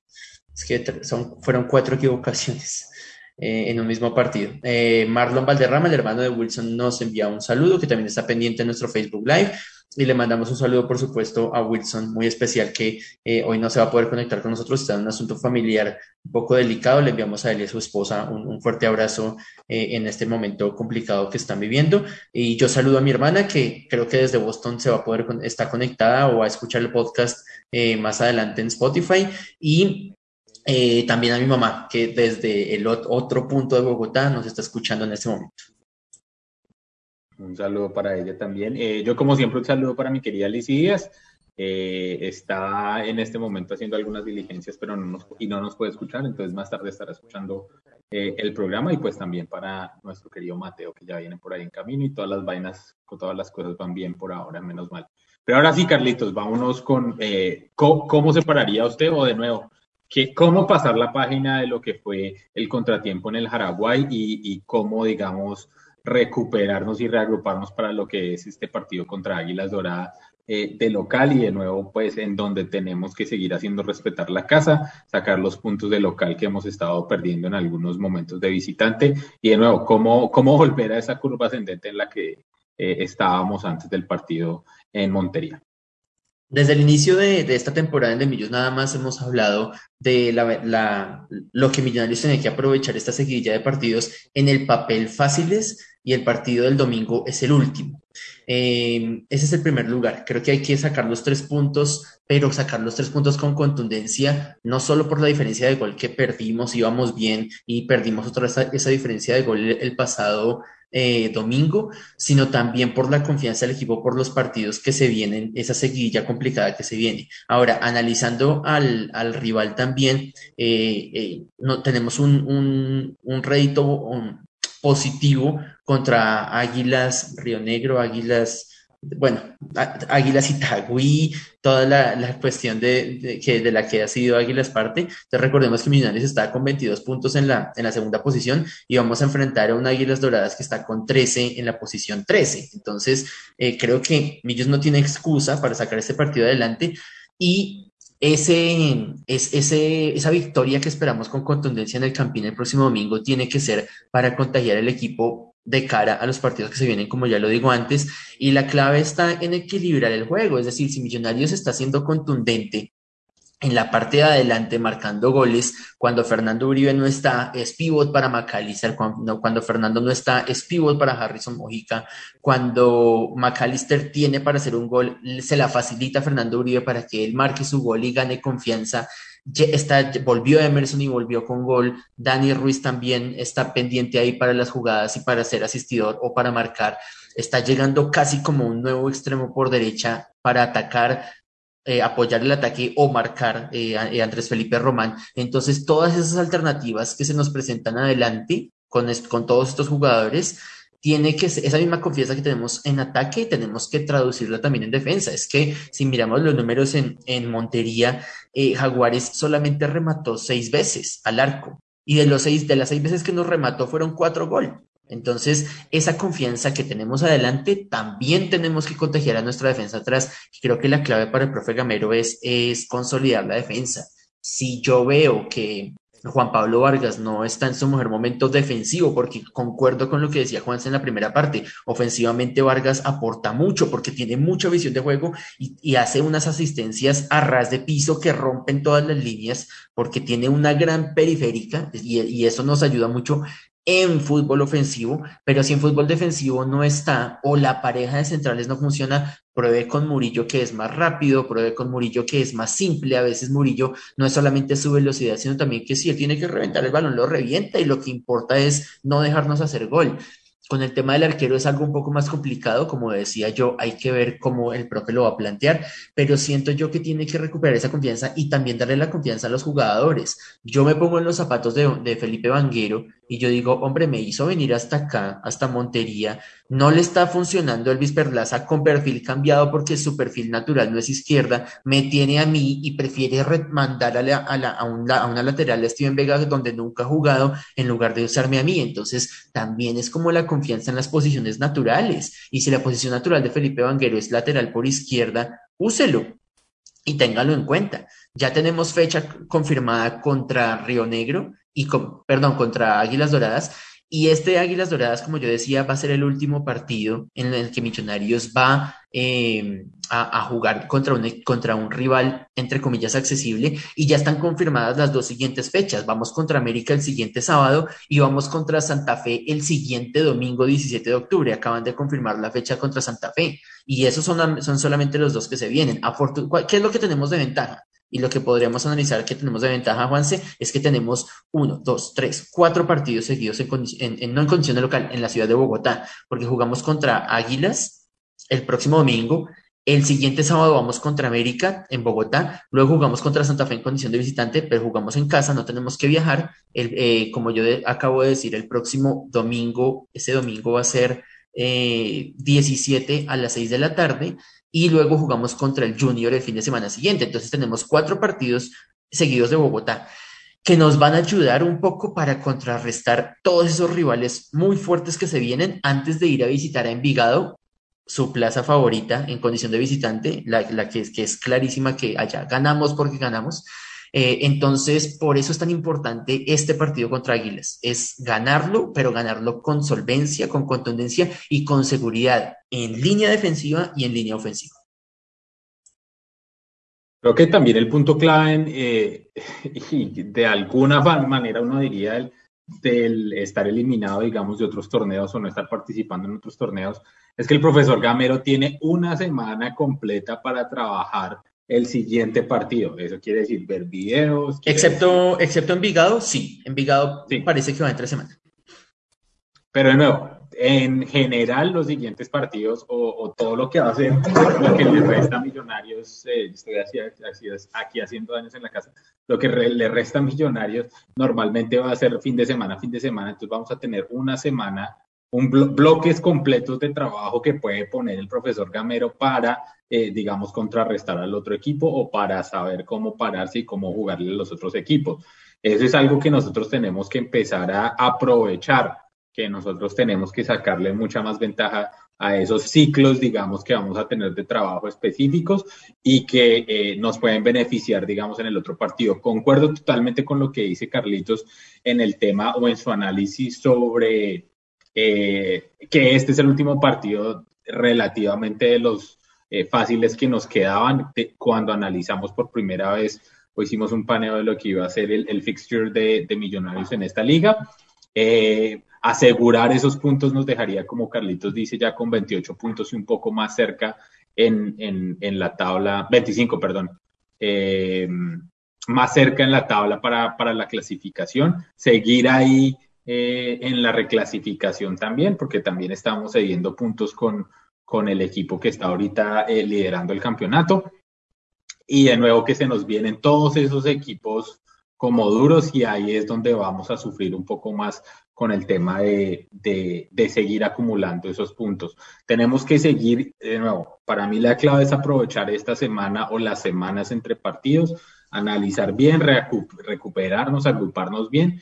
Es que son, fueron cuatro equivocaciones. *laughs* Eh, en un mismo partido. Eh, Marlon Valderrama, el hermano de Wilson, nos envía un saludo que también está pendiente en nuestro Facebook Live. Y le mandamos un saludo, por supuesto, a Wilson, muy especial, que eh, hoy no se va a poder conectar con nosotros, está en un asunto familiar un poco delicado. Le enviamos a él y a su esposa un, fuerte abrazo en este momento complicado que están viviendo. Y yo saludo a mi hermana, que creo que desde Boston se va a poder, está conectada o va a escuchar el podcast más adelante en Spotify. Y eh, también a mi mamá, que desde el otro punto de Bogotá nos está escuchando en este momento. Un saludo para ella también. Eh, yo, como siempre, un saludo para mi querida Liz Díaz. Eh, está en este momento haciendo algunas diligencias, pero no nos, y no nos puede escuchar, entonces más tarde estará escuchando el programa y pues también para nuestro querido Mateo, que ya viene por ahí en camino y todas las vainas, todas las cosas van bien por ahora, menos mal. Pero ahora sí, Carlitos, vámonos con ¿cómo, ¿cómo separaría usted o de nuevo? Cómo pasar la página de lo que fue el contratiempo en el Jaraguay y, cómo, digamos, recuperarnos y reagruparnos para lo que es este partido contra Águilas Doradas eh, de local y de nuevo, pues, en donde tenemos que seguir haciendo respetar la casa, sacar los puntos de local que hemos estado perdiendo en algunos momentos de visitante y de nuevo, cómo, cómo volver a esa curva ascendente en la que eh, estábamos antes del partido en Montería. Desde el inicio de, esta temporada en De Millos nada más hemos hablado de la, lo que Millonarios tiene que aprovechar esta seguidilla de partidos en el papel fáciles y el partido del domingo es el último. Eh, ese es el primer lugar. Creo que hay que sacar los tres puntos, pero sacar los tres puntos con contundencia, no solo por la diferencia de gol que perdimos, íbamos bien y perdimos otra esa, esa diferencia de gol el pasado eh, domingo, sino también por la confianza del equipo por los partidos que se vienen, esa seguidilla complicada que se viene. Ahora, analizando al, al rival también, eh, eh, no, tenemos un, un, un rédito positivo contra Águilas Río Negro, Águilas bueno, Águilas Itagüí, toda la, cuestión de, que, de la que ha sido Águilas parte. Recordemos que Millonarios está con 22 puntos en la, en la segunda posición y vamos a enfrentar a un Águilas Doradas que está con 13 en la posición 13. Entonces eh, creo que Millos no tiene excusa para sacar este partido adelante y ese, es, ese, esa victoria que esperamos con contundencia en el Campín el próximo domingo tiene que ser para contagiar el equipo de cara a los partidos que se vienen, como ya lo digo antes, y la clave está en equilibrar el juego, es decir, si Millonarios está siendo contundente en la parte de adelante marcando goles, cuando Fernando Uribe no está, es pivot para McAllister, cuando, Fernando no está, es pivot para Harrison Mojica, cuando McAllister tiene para hacer un gol, se la facilita a Fernando Uribe para que él marque su gol y gane confianza Está, volvió Emerson y volvió con gol. Dani Ruiz también está pendiente ahí para las jugadas y para ser asistidor o para marcar. Está llegando casi como un nuevo extremo por derecha para atacar, eh, apoyar el ataque o marcar eh, eh, Andrés Felipe Román. Entonces, todas esas alternativas que se nos presentan adelante con, con todos estos jugadores tiene que esa misma confianza que tenemos en ataque, tenemos que traducirla también en defensa. Es que si miramos los números en, en Montería, eh, Jaguares solamente remató seis veces al arco. Y de los seis, de las seis veces que nos remató fueron cuatro gol. Entonces, esa confianza que tenemos adelante, también tenemos que contagiar a nuestra defensa atrás. Creo que la clave para el profe Gamero es, es consolidar la defensa. Si yo veo que Juan Pablo Vargas no está en su mejor momento defensivo, porque concuerdo con lo que decía Juan en la primera parte. Ofensivamente Vargas aporta mucho porque tiene mucha visión de juego y, hace unas asistencias a ras de piso que rompen todas las líneas porque tiene una gran periférica y eso nos ayuda mucho en fútbol ofensivo, pero si en fútbol defensivo no está o la pareja de centrales no funciona, pruebe con Murillo que es más rápido, pruebe con Murillo que es más simple, a veces Murillo no es solamente su velocidad, sino también que si él tiene que reventar el balón, lo revienta y lo que importa es no dejarnos hacer gol. Con el tema del arquero es algo un poco más complicado, como decía yo, hay que ver cómo el profe lo va a plantear, pero siento yo que tiene que recuperar esa confianza y también darle la confianza a los jugadores. Yo me pongo en los zapatos de, Felipe Vanguero y yo digo, hombre, me hizo venir hasta acá, hasta Montería, no le está funcionando Elvis Perlaza con perfil cambiado porque su perfil natural no es izquierda, me tiene a mí y prefiere mandar a, la, a, la, a, una lateral de Steven Vega donde nunca ha jugado en lugar de usarme a mí. Entonces, también es como la confianza en las posiciones naturales. Y si la posición natural de Felipe Vanguero es lateral por izquierda, úselo y téngalo en cuenta. Ya tenemos fecha confirmada contra Río Negro y con, perdón, contra Águilas Doradas. Y este Águilas Doradas, como yo decía, va a ser el último partido en el que Millonarios va eh, a, jugar contra un, contra un rival, entre comillas, accesible. Y ya están confirmadas las dos siguientes fechas. Vamos contra América el siguiente sábado y vamos contra Santa Fe el siguiente domingo 17 de octubre. Acaban de confirmar la fecha contra Santa Fe. Y esos son, son solamente los dos que se vienen. ¿Qué es lo que tenemos de ventaja? Y lo que podríamos analizar que tenemos de ventaja, Juanse, es que tenemos uno, dos, tres, cuatro partidos seguidos en, en, en, no en condición de local, en la ciudad de Bogotá, porque jugamos contra Águilas el próximo domingo, el siguiente sábado vamos contra América en Bogotá, luego jugamos contra Santa Fe en condición de visitante, pero jugamos en casa, no tenemos que viajar. El, eh, como yo de, acabo de decir, el próximo domingo, ese domingo va a ser eh, 17 a las 6 de la tarde y luego jugamos contra el Junior el fin de semana siguiente. Entonces tenemos cuatro partidos seguidos de Bogotá que nos van a ayudar un poco para contrarrestar todos esos rivales muy fuertes que se vienen antes de ir a visitar a Envigado, su plaza favorita en condición de visitante, la, la que, es, que, es, clarísima que allá ganamos porque ganamos. Eh, entonces, por eso es tan importante este partido contra Águilas. Es ganarlo, pero ganarlo con solvencia, con contundencia y con seguridad en línea defensiva y en línea ofensiva. Creo que también el punto clave, eh, *laughs* y de alguna manera uno diría, el, del estar eliminado, digamos, de otros torneos o no estar participando en otros torneos, es que el profesor Gamero tiene una semana completa para trabajar el siguiente partido. Eso quiere decir ver videos. Excepto, decir... excepto Envigado, sí. Envigado sí. parece que va en tres semanas. Pero de nuevo, en general los siguientes partidos o, o, todo lo que va a hacer, lo que le resta a Millonarios, eh, estoy aquí haciendo daños en la casa, lo que re, le resta a Millonarios normalmente va a ser fin de semana, fin de semana, entonces vamos a tener una semana, un blo bloques completos de trabajo que puede poner el profesor Gamero para, eh, digamos, contrarrestar al otro equipo o para saber cómo pararse y cómo jugarle a los otros equipos. Eso es algo que nosotros tenemos que empezar a aprovechar que nosotros tenemos que sacarle mucha más ventaja a esos ciclos, digamos, que vamos a tener de trabajo específicos y que eh, nos pueden beneficiar, digamos, en el otro partido. Concuerdo totalmente con lo que dice Carlitos en el tema o en su análisis sobre eh, que este es el último partido relativamente de los eh, fáciles que nos quedaban cuando analizamos por primera vez o hicimos un paneo de lo que iba a ser el, el fixture de, de Millonarios en esta liga. Eh, asegurar esos puntos nos dejaría, como Carlitos dice, ya con 28 puntos y un poco más cerca en, en, en la tabla, 25, perdón, eh, más cerca en la tabla para, para la clasificación, seguir ahí en la reclasificación también, porque también estamos cediendo puntos con, con el equipo que está ahorita eh, liderando el campeonato. Y de nuevo que se nos vienen todos esos equipos como duros y ahí es donde vamos a sufrir un poco más con el tema de, de, de, seguir acumulando esos puntos. Tenemos que seguir, de nuevo, para mí la clave es aprovechar esta semana o las semanas entre partidos, analizar bien, recu recuperarnos, agruparnos bien.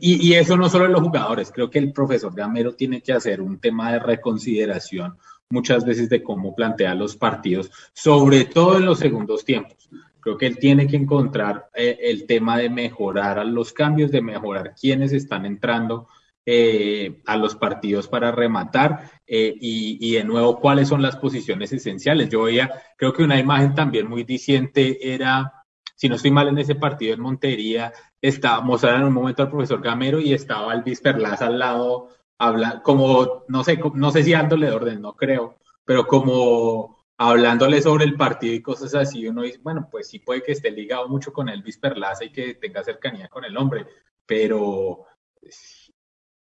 Y, y, eso no solo en los jugadores, creo que el profesor Gamero tiene que hacer un tema de reconsideración muchas veces de cómo plantea los partidos, sobre todo en los segundos tiempos. Creo que él tiene que encontrar eh, el tema de mejorar los cambios, de mejorar quiénes están entrando eh, a los partidos para rematar eh, y, de nuevo cuáles son las posiciones esenciales. Yo veía, creo que una imagen también muy diciente era, si no estoy mal en ese partido en Montería, estaba mostrando en un momento al profesor Gamero y estaba Alvis Perlaza al lado, habla, como, no sé, no sé si dándole orden, no creo, pero como hablándole sobre el partido y cosas así, uno dice, bueno, pues sí puede que esté ligado mucho con Elvis Perlaza y que tenga cercanía con el hombre, pero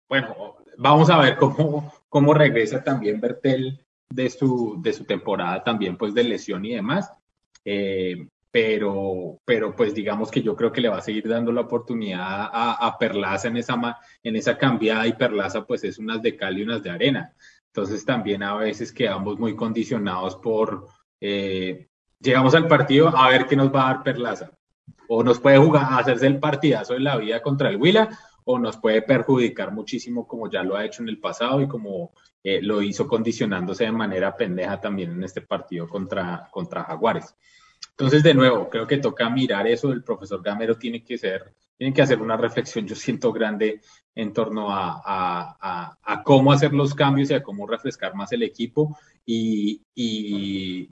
bueno, vamos a ver cómo, cómo regresa también Bertel de su, de su temporada también pues de lesión y demás. Eh, pero, pero pues digamos que yo creo que le va a seguir dando la oportunidad a, Perlaza en esa, en esa cambiada y Perlaza pues es unas de cal y unas de arena. Entonces también a veces quedamos muy condicionados por, eh, llegamos al partido a ver qué nos va a dar Perlaza. O nos puede jugar, hacerse el partidazo de la vida contra el Huila, o nos puede perjudicar muchísimo como ya lo ha hecho en el pasado y como eh, lo hizo condicionándose de manera pendeja también en este partido contra, contra Jaguares. Entonces, de nuevo, creo que toca mirar eso. El profesor Gamero tiene que ser, tiene que hacer una reflexión, yo siento grande en torno a, a, a, cómo hacer los cambios y a cómo refrescar más el equipo. Y, y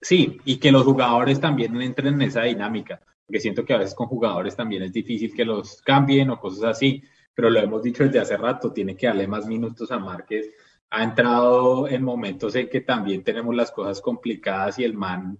sí, y que los jugadores también entren en esa dinámica. Porque siento que a veces con jugadores también es difícil que los cambien o cosas así. Pero lo hemos dicho desde hace rato, tiene que darle más minutos a Márquez. Ha entrado en momentos en que también tenemos las cosas complicadas y el man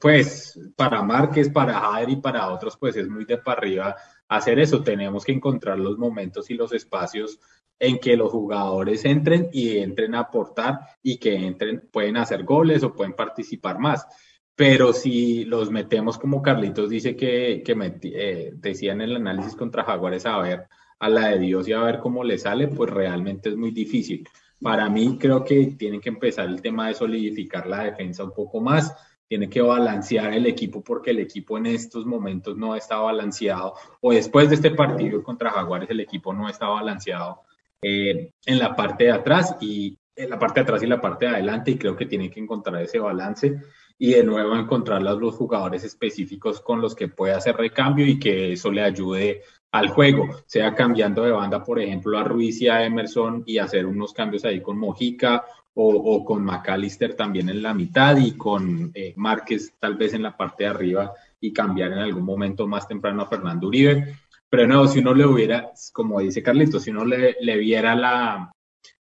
pues para Márquez, para Jader y para otros, pues es muy de para arriba hacer eso. Tenemos que encontrar los momentos y los espacios en que los jugadores entren y entren a aportar y que entren, pueden hacer goles o pueden participar más. Pero si los metemos como Carlitos dice que, que eh, decía en el análisis contra Jaguares a ver a la de Dios y a ver cómo le sale, pues realmente es muy difícil. Para mí creo que tienen que empezar el tema de solidificar la defensa un poco más tiene que balancear el equipo porque el equipo en estos momentos no está balanceado, o después de este partido contra Jaguares el equipo no está balanceado eh, en la parte de atrás y en la parte de atrás y la parte de adelante y creo que tiene que encontrar ese balance y de nuevo encontrar los jugadores específicos con los que pueda hacer recambio y que eso le ayude al juego, sea cambiando de banda, por ejemplo, a Ruiz y a Emerson y hacer unos cambios ahí con Mojica o, con McAllister también en la mitad y con eh, Márquez tal vez en la parte de arriba y cambiar en algún momento más temprano a Fernando Uribe. Pero no, si uno le hubiera, como dice Carlitos, si uno le, le viera la,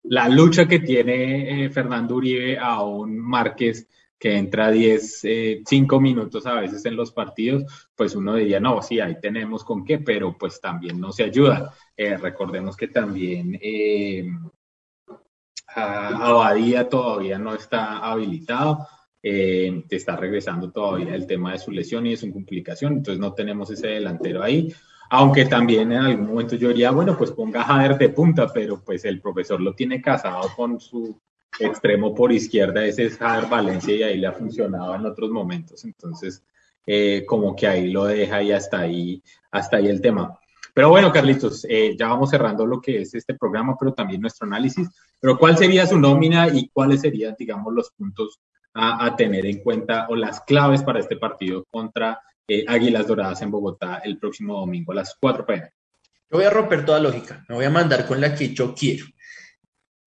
la, lucha que tiene eh, Fernando Uribe a un Márquez que entra 10, 5 eh, minutos a veces en los partidos, pues uno diría, no, sí, ahí tenemos con qué, pero pues también no se ayuda. recordemos que también Abadía todavía no está habilitado, eh, está regresando todavía el tema de su lesión y de su complicación, entonces no tenemos ese delantero ahí. Aunque también en algún momento yo diría, bueno, pues ponga a Jader de punta, pero pues el profesor lo tiene casado con su extremo por izquierda, ese es Jader Valencia y ahí le ha funcionado en otros momentos. Entonces, eh, como que ahí lo deja y hasta ahí, hasta ahí el tema. Pero bueno, Carlitos, eh, ya vamos cerrando lo que es este programa, pero también nuestro análisis. Pero ¿cuál sería su nómina y cuáles serían, digamos, los puntos a, tener en cuenta o las claves para este partido contra eh, Águilas Doradas en Bogotá el próximo domingo a las 4 pm? Yo voy a romper toda lógica, me voy a mandar con la que yo quiero.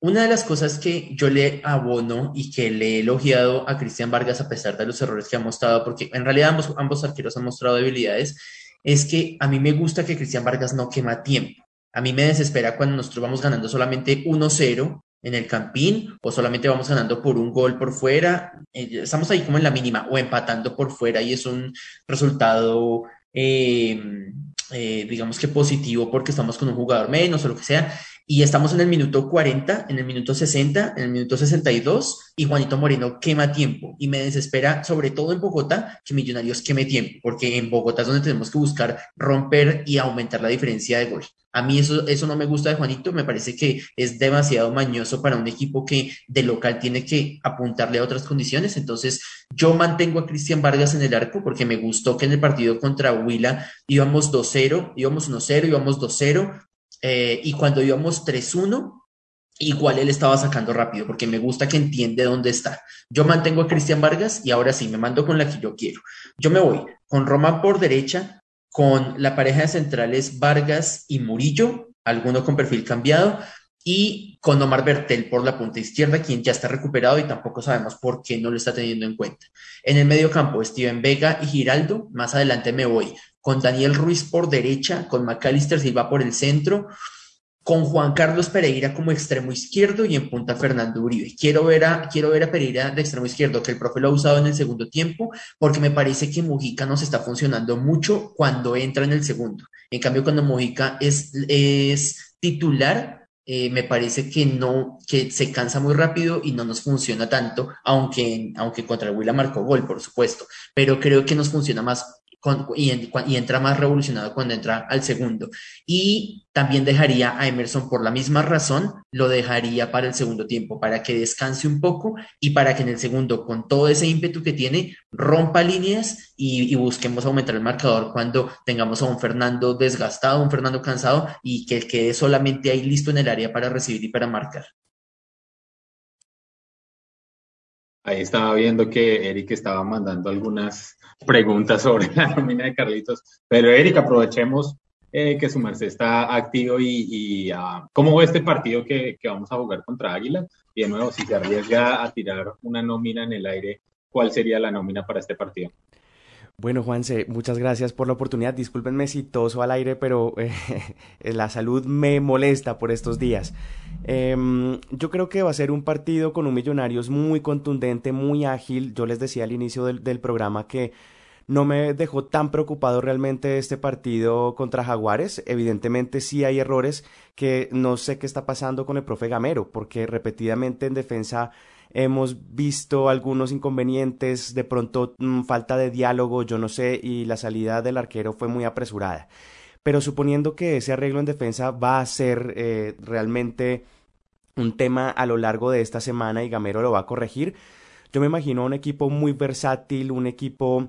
Una de las cosas que yo le abono y que le he elogiado a Cristian Vargas a pesar de los errores que ha mostrado, porque en realidad ambos, ambos arqueros han mostrado debilidades, es que a mí me gusta que Cristian Vargas no quema tiempo. A mí me desespera cuando nosotros vamos ganando solamente 1-0 en el campín o solamente vamos ganando por un gol por fuera. Eh, estamos ahí como en la mínima o empatando por fuera y es un resultado, eh, eh, digamos que positivo porque estamos con un jugador menos o lo que sea y estamos en el minuto 40, en el minuto 60, en el minuto 62 y Juanito Moreno quema tiempo y me desespera, sobre todo en Bogotá, que Millonarios queme tiempo, porque en Bogotá es donde tenemos que buscar romper y aumentar la diferencia de gol. A mí eso, eso no me gusta de Juanito, me parece que es demasiado mañoso para un equipo que de local tiene que apuntarle a otras condiciones. Entonces, yo mantengo a Cristian Vargas en el arco porque me gustó que en el partido contra Huila íbamos 2-0, íbamos 1-0, íbamos 2-0, eh, y cuando íbamos 3-1, igual él estaba sacando rápido, porque me gusta que entiende dónde está. Yo mantengo a Cristian Vargas y ahora sí, me mando con la que yo quiero. Yo me voy con Román por derecha, con la pareja de centrales Vargas y Murillo, alguno con perfil cambiado, y con Omar Bertel por la punta izquierda, quien ya está recuperado y tampoco sabemos por qué no lo está teniendo en cuenta. En el medio campo, Steven Vega y Giraldo. Más adelante me voy con Daniel Ruiz por derecha, con Macalister Silva por el centro, con Juan Carlos Pereira como extremo izquierdo y en punta Fernando Uribe. Quiero ver a, quiero ver a Pereira de extremo izquierdo, que el profe lo ha usado en el segundo tiempo, porque me parece que Mujica nos está funcionando mucho cuando entra en el segundo. En cambio, cuando Mujica es, es titular, eh, me parece que no, que se cansa muy rápido y no nos funciona tanto, aunque, aunque contra el Huila marcó gol, por supuesto, pero creo que nos funciona más y, entra más revolucionado cuando entra al segundo. Y también dejaría a Emerson por la misma razón, lo dejaría para el segundo tiempo, para que descanse un poco y para que en el segundo, con todo ese ímpetu que tiene, rompa líneas y, y busquemos aumentar el marcador cuando tengamos a un Fernando desgastado, un Fernando cansado y que quede solamente ahí listo en el área para recibir y para marcar. Ahí estaba viendo que Eric estaba mandando algunas preguntas sobre la nómina de Carlitos, pero Eric, aprovechemos eh, que su merced está activo y, uh, cómo ve este partido que, que, vamos a jugar contra Águila. Y de nuevo, si se arriesga a tirar una nómina en el aire, ¿cuál sería la nómina para este partido? Bueno, Juanse, muchas gracias por la oportunidad. Discúlpenme si toso al aire, pero eh, *laughs* la salud me molesta por estos días. Eh, yo creo que va a ser un partido con un Millonarios muy contundente, muy ágil. Yo les decía al inicio del, del programa que no me dejó tan preocupado realmente este partido contra Jaguares. Evidentemente sí hay errores que no sé qué está pasando con el profe Gamero, porque repetidamente en defensa hemos visto algunos inconvenientes, de pronto mmm, falta de diálogo, yo no sé, y la salida del arquero fue muy apresurada. Pero suponiendo que ese arreglo en defensa va a ser eh, realmente un tema a lo largo de esta semana y Gamero lo va a corregir, yo me imagino un equipo muy versátil, un equipo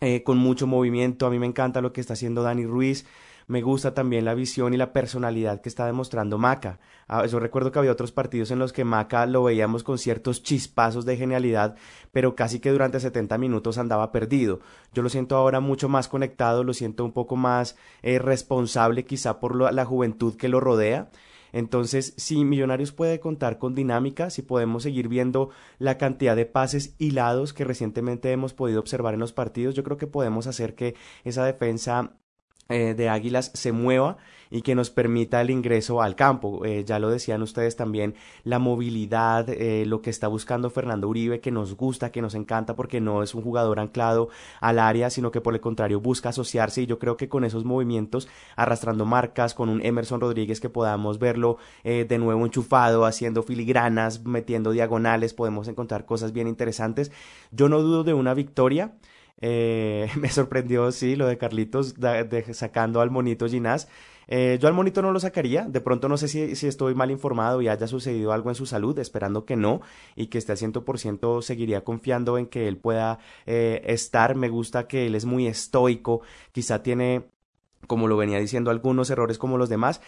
eh, con mucho movimiento. A mí me encanta lo que está haciendo Dani Ruiz. Me gusta también la visión y la personalidad que está demostrando Maca. Ah, yo recuerdo que había otros partidos en los que Maca lo veíamos con ciertos chispazos de genialidad, pero casi que durante 70 minutos andaba perdido. Yo lo siento ahora mucho más conectado, lo siento un poco más eh, responsable quizá por la juventud que lo rodea. Entonces, si Millonarios puede contar con dinámica, si podemos seguir viendo la cantidad de pases hilados que recientemente hemos podido observar en los partidos, yo creo que podemos hacer que esa defensa eh, de Águilas se mueva y que nos permita el ingreso al campo. Eh, ya lo decían ustedes también, la movilidad, eh, lo que está buscando Fernando Uribe, que nos gusta, que nos encanta, porque no es un jugador anclado al área, sino que por el contrario busca asociarse y yo creo que con esos movimientos, arrastrando marcas, con un Emerson Rodríguez que podamos verlo eh, de nuevo enchufado, haciendo filigranas, metiendo diagonales, podemos encontrar cosas bien interesantes. Yo no dudo de una victoria. Eh, *laughs* me sorprendió, sí, lo de Carlitos sacando al monito Ginás. Eh, yo al monito no lo sacaría, de pronto no sé si, si, estoy mal informado y haya sucedido algo en su salud, esperando que no y que esté al 100% seguiría confiando en que él pueda eh, estar. Me gusta que él es muy estoico, quizá tiene como lo venía diciendo, algunos errores como los demás,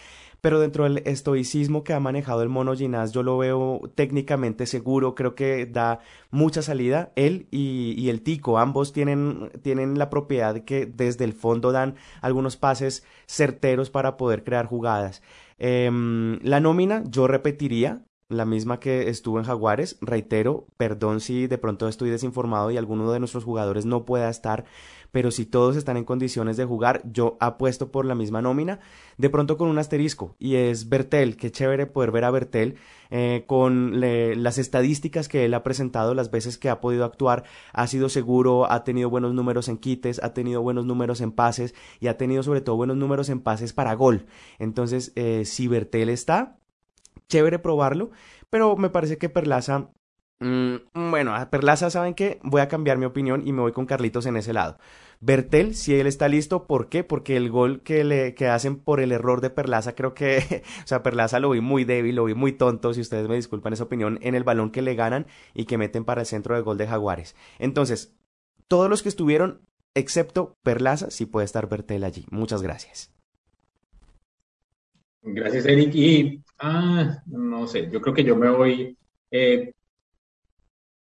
pero dentro del estoicismo que ha manejado el mono Ginás, yo lo veo técnicamente seguro, creo que da mucha salida. Él y, el Tico, ambos tienen, tienen la propiedad de que desde el fondo dan algunos pases certeros para poder crear jugadas. Eh, la nómina, yo repetiría, la misma que estuvo en Jaguares. Reitero, perdón si de pronto estoy desinformado y alguno de nuestros jugadores no pueda estar, pero si todos están en condiciones de jugar, yo apuesto por la misma nómina, de pronto con un asterisco, y es Bertel, qué chévere poder ver a Bertel eh, con las estadísticas que él ha presentado, las veces que ha podido actuar, ha sido seguro, ha tenido buenos números en quites, ha tenido buenos números en pases y ha tenido sobre todo buenos números en pases para gol. Entonces, eh, si Bertel está, chévere probarlo, pero me parece que Perlaza Mm, bueno, a Perlaza, ¿saben qué? Voy a cambiar mi opinión y me voy con Carlitos en ese lado. Bertel, si él está listo, ¿por qué? Porque el gol que le que hacen por el error de Perlaza, creo que, *laughs* o sea, Perlaza lo vi muy débil, lo vi muy tonto, si ustedes me disculpan esa opinión, en el balón que le ganan y que meten para el centro de gol de Jaguares. Entonces, todos los que estuvieron, excepto Perlaza, sí puede estar Bertel allí. Muchas gracias. Gracias, Eric. Y, ah, no sé, yo creo que yo me voy eh,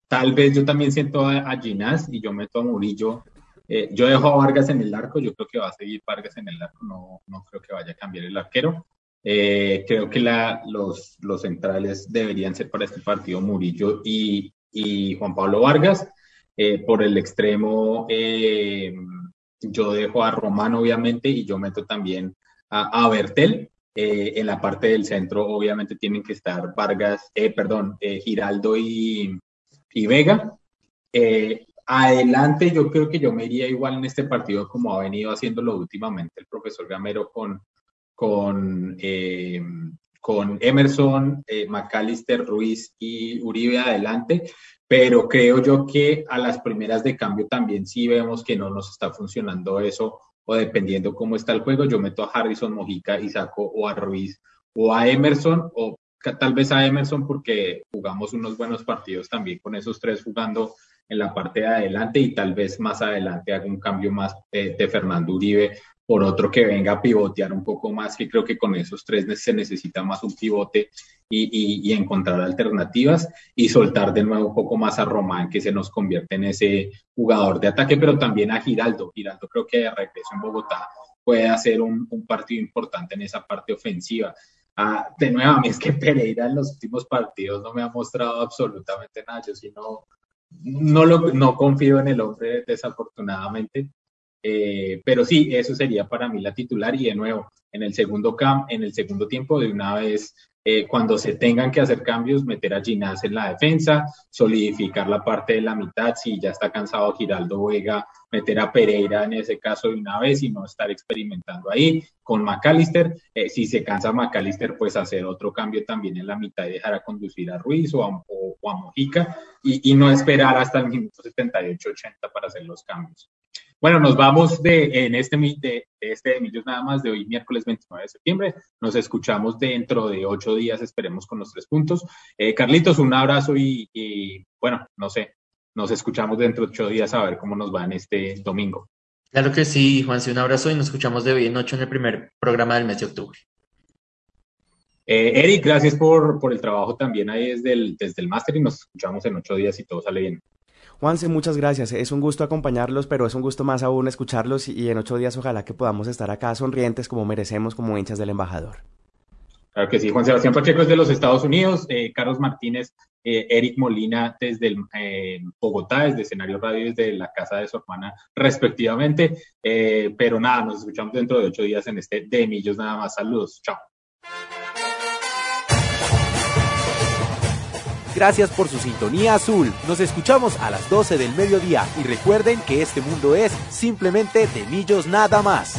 Tal vez yo también siento a, a y yo meto a Murillo. Eh, yo dejo a Vargas en el arco, yo creo que va a seguir Vargas en el arco, no, no creo que vaya a cambiar el arquero. Eh, creo que la, los, los centrales deberían ser para este partido Murillo y, y Juan Pablo Vargas. Eh, por el extremo, eh, yo dejo a Román, obviamente, y yo meto también a, Bertel. en la parte del centro, obviamente, tienen que estar Vargas, perdón, Giraldo y, y Vega. Eh, adelante, yo creo que yo me iría igual en este partido como ha venido haciéndolo últimamente el profesor Gamero con, con, eh, con Emerson, eh, McAllister, Ruiz y Uribe adelante, pero creo yo que a las primeras de cambio también sí vemos que no nos está funcionando eso o dependiendo cómo está el juego, yo meto a Harrison Mojica y saco o a Ruiz o a Emerson o tal vez a Emerson porque jugamos unos buenos partidos también con esos tres jugando en la parte de adelante y tal vez más adelante haga un cambio más de Fernando Uribe por otro que venga a pivotear un poco más, que creo que con esos tres se necesita más un pivote y, y, encontrar alternativas y soltar de nuevo un poco más a Román, que se nos convierte en ese jugador de ataque, pero también a Giraldo. Giraldo creo que de regreso en Bogotá puede hacer un, un partido importante en esa parte ofensiva. Ah, de nuevo, a mí es que Pereira en los últimos partidos no me ha mostrado absolutamente nada. Yo sí no, no, lo, no confío en el hombre, desafortunadamente. Eh, pero sí, eso sería para mí la titular y de nuevo, en el segundo camp, en el segundo tiempo de una vez eh, cuando se tengan que hacer cambios, meter a Ginás en la defensa, solidificar la parte de la mitad, si ya está cansado Giraldo Vega, meter a Pereira en ese caso de una vez y no estar experimentando ahí con McAllister. Eh, si se cansa McAllister, pues hacer otro cambio también en la mitad y dejar a conducir a Ruiz o a, Mojica y, y, no esperar hasta el minuto 78-80 para hacer los cambios. Bueno, nos vamos de, en este, de, este de Millos nada más de hoy, miércoles 29 de septiembre. Nos escuchamos dentro de ocho días, esperemos con los tres puntos. Eh, Carlitos, un abrazo y, y, bueno, no sé, nos escuchamos dentro de ocho días a ver cómo nos va en este domingo. Claro que sí, Juanse, un abrazo y nos escuchamos de hoy en ocho en el primer programa del mes de octubre. Eh, Eric, gracias por, por el trabajo también ahí desde el, desde el máster y nos escuchamos en ocho días y todo sale bien. Juanse, muchas gracias. Es un gusto acompañarlos, pero es un gusto más aún escucharlos y en ocho días ojalá que podamos estar acá sonrientes como merecemos como hinchas del embajador. Claro que sí, Juan Sebastián Pacheco es de los Estados Unidos, eh, Carlos Martínez, eh, Eric Molina desde el, eh, Bogotá, desde Escenario Radio, desde la casa de su hermana respectivamente. Pero nada, nos escuchamos dentro de ocho días en este de Millos nada más. Saludos, chao. Gracias por su sintonía azul. Nos escuchamos a las 12 del mediodía y recuerden que este mundo es simplemente de millos nada más.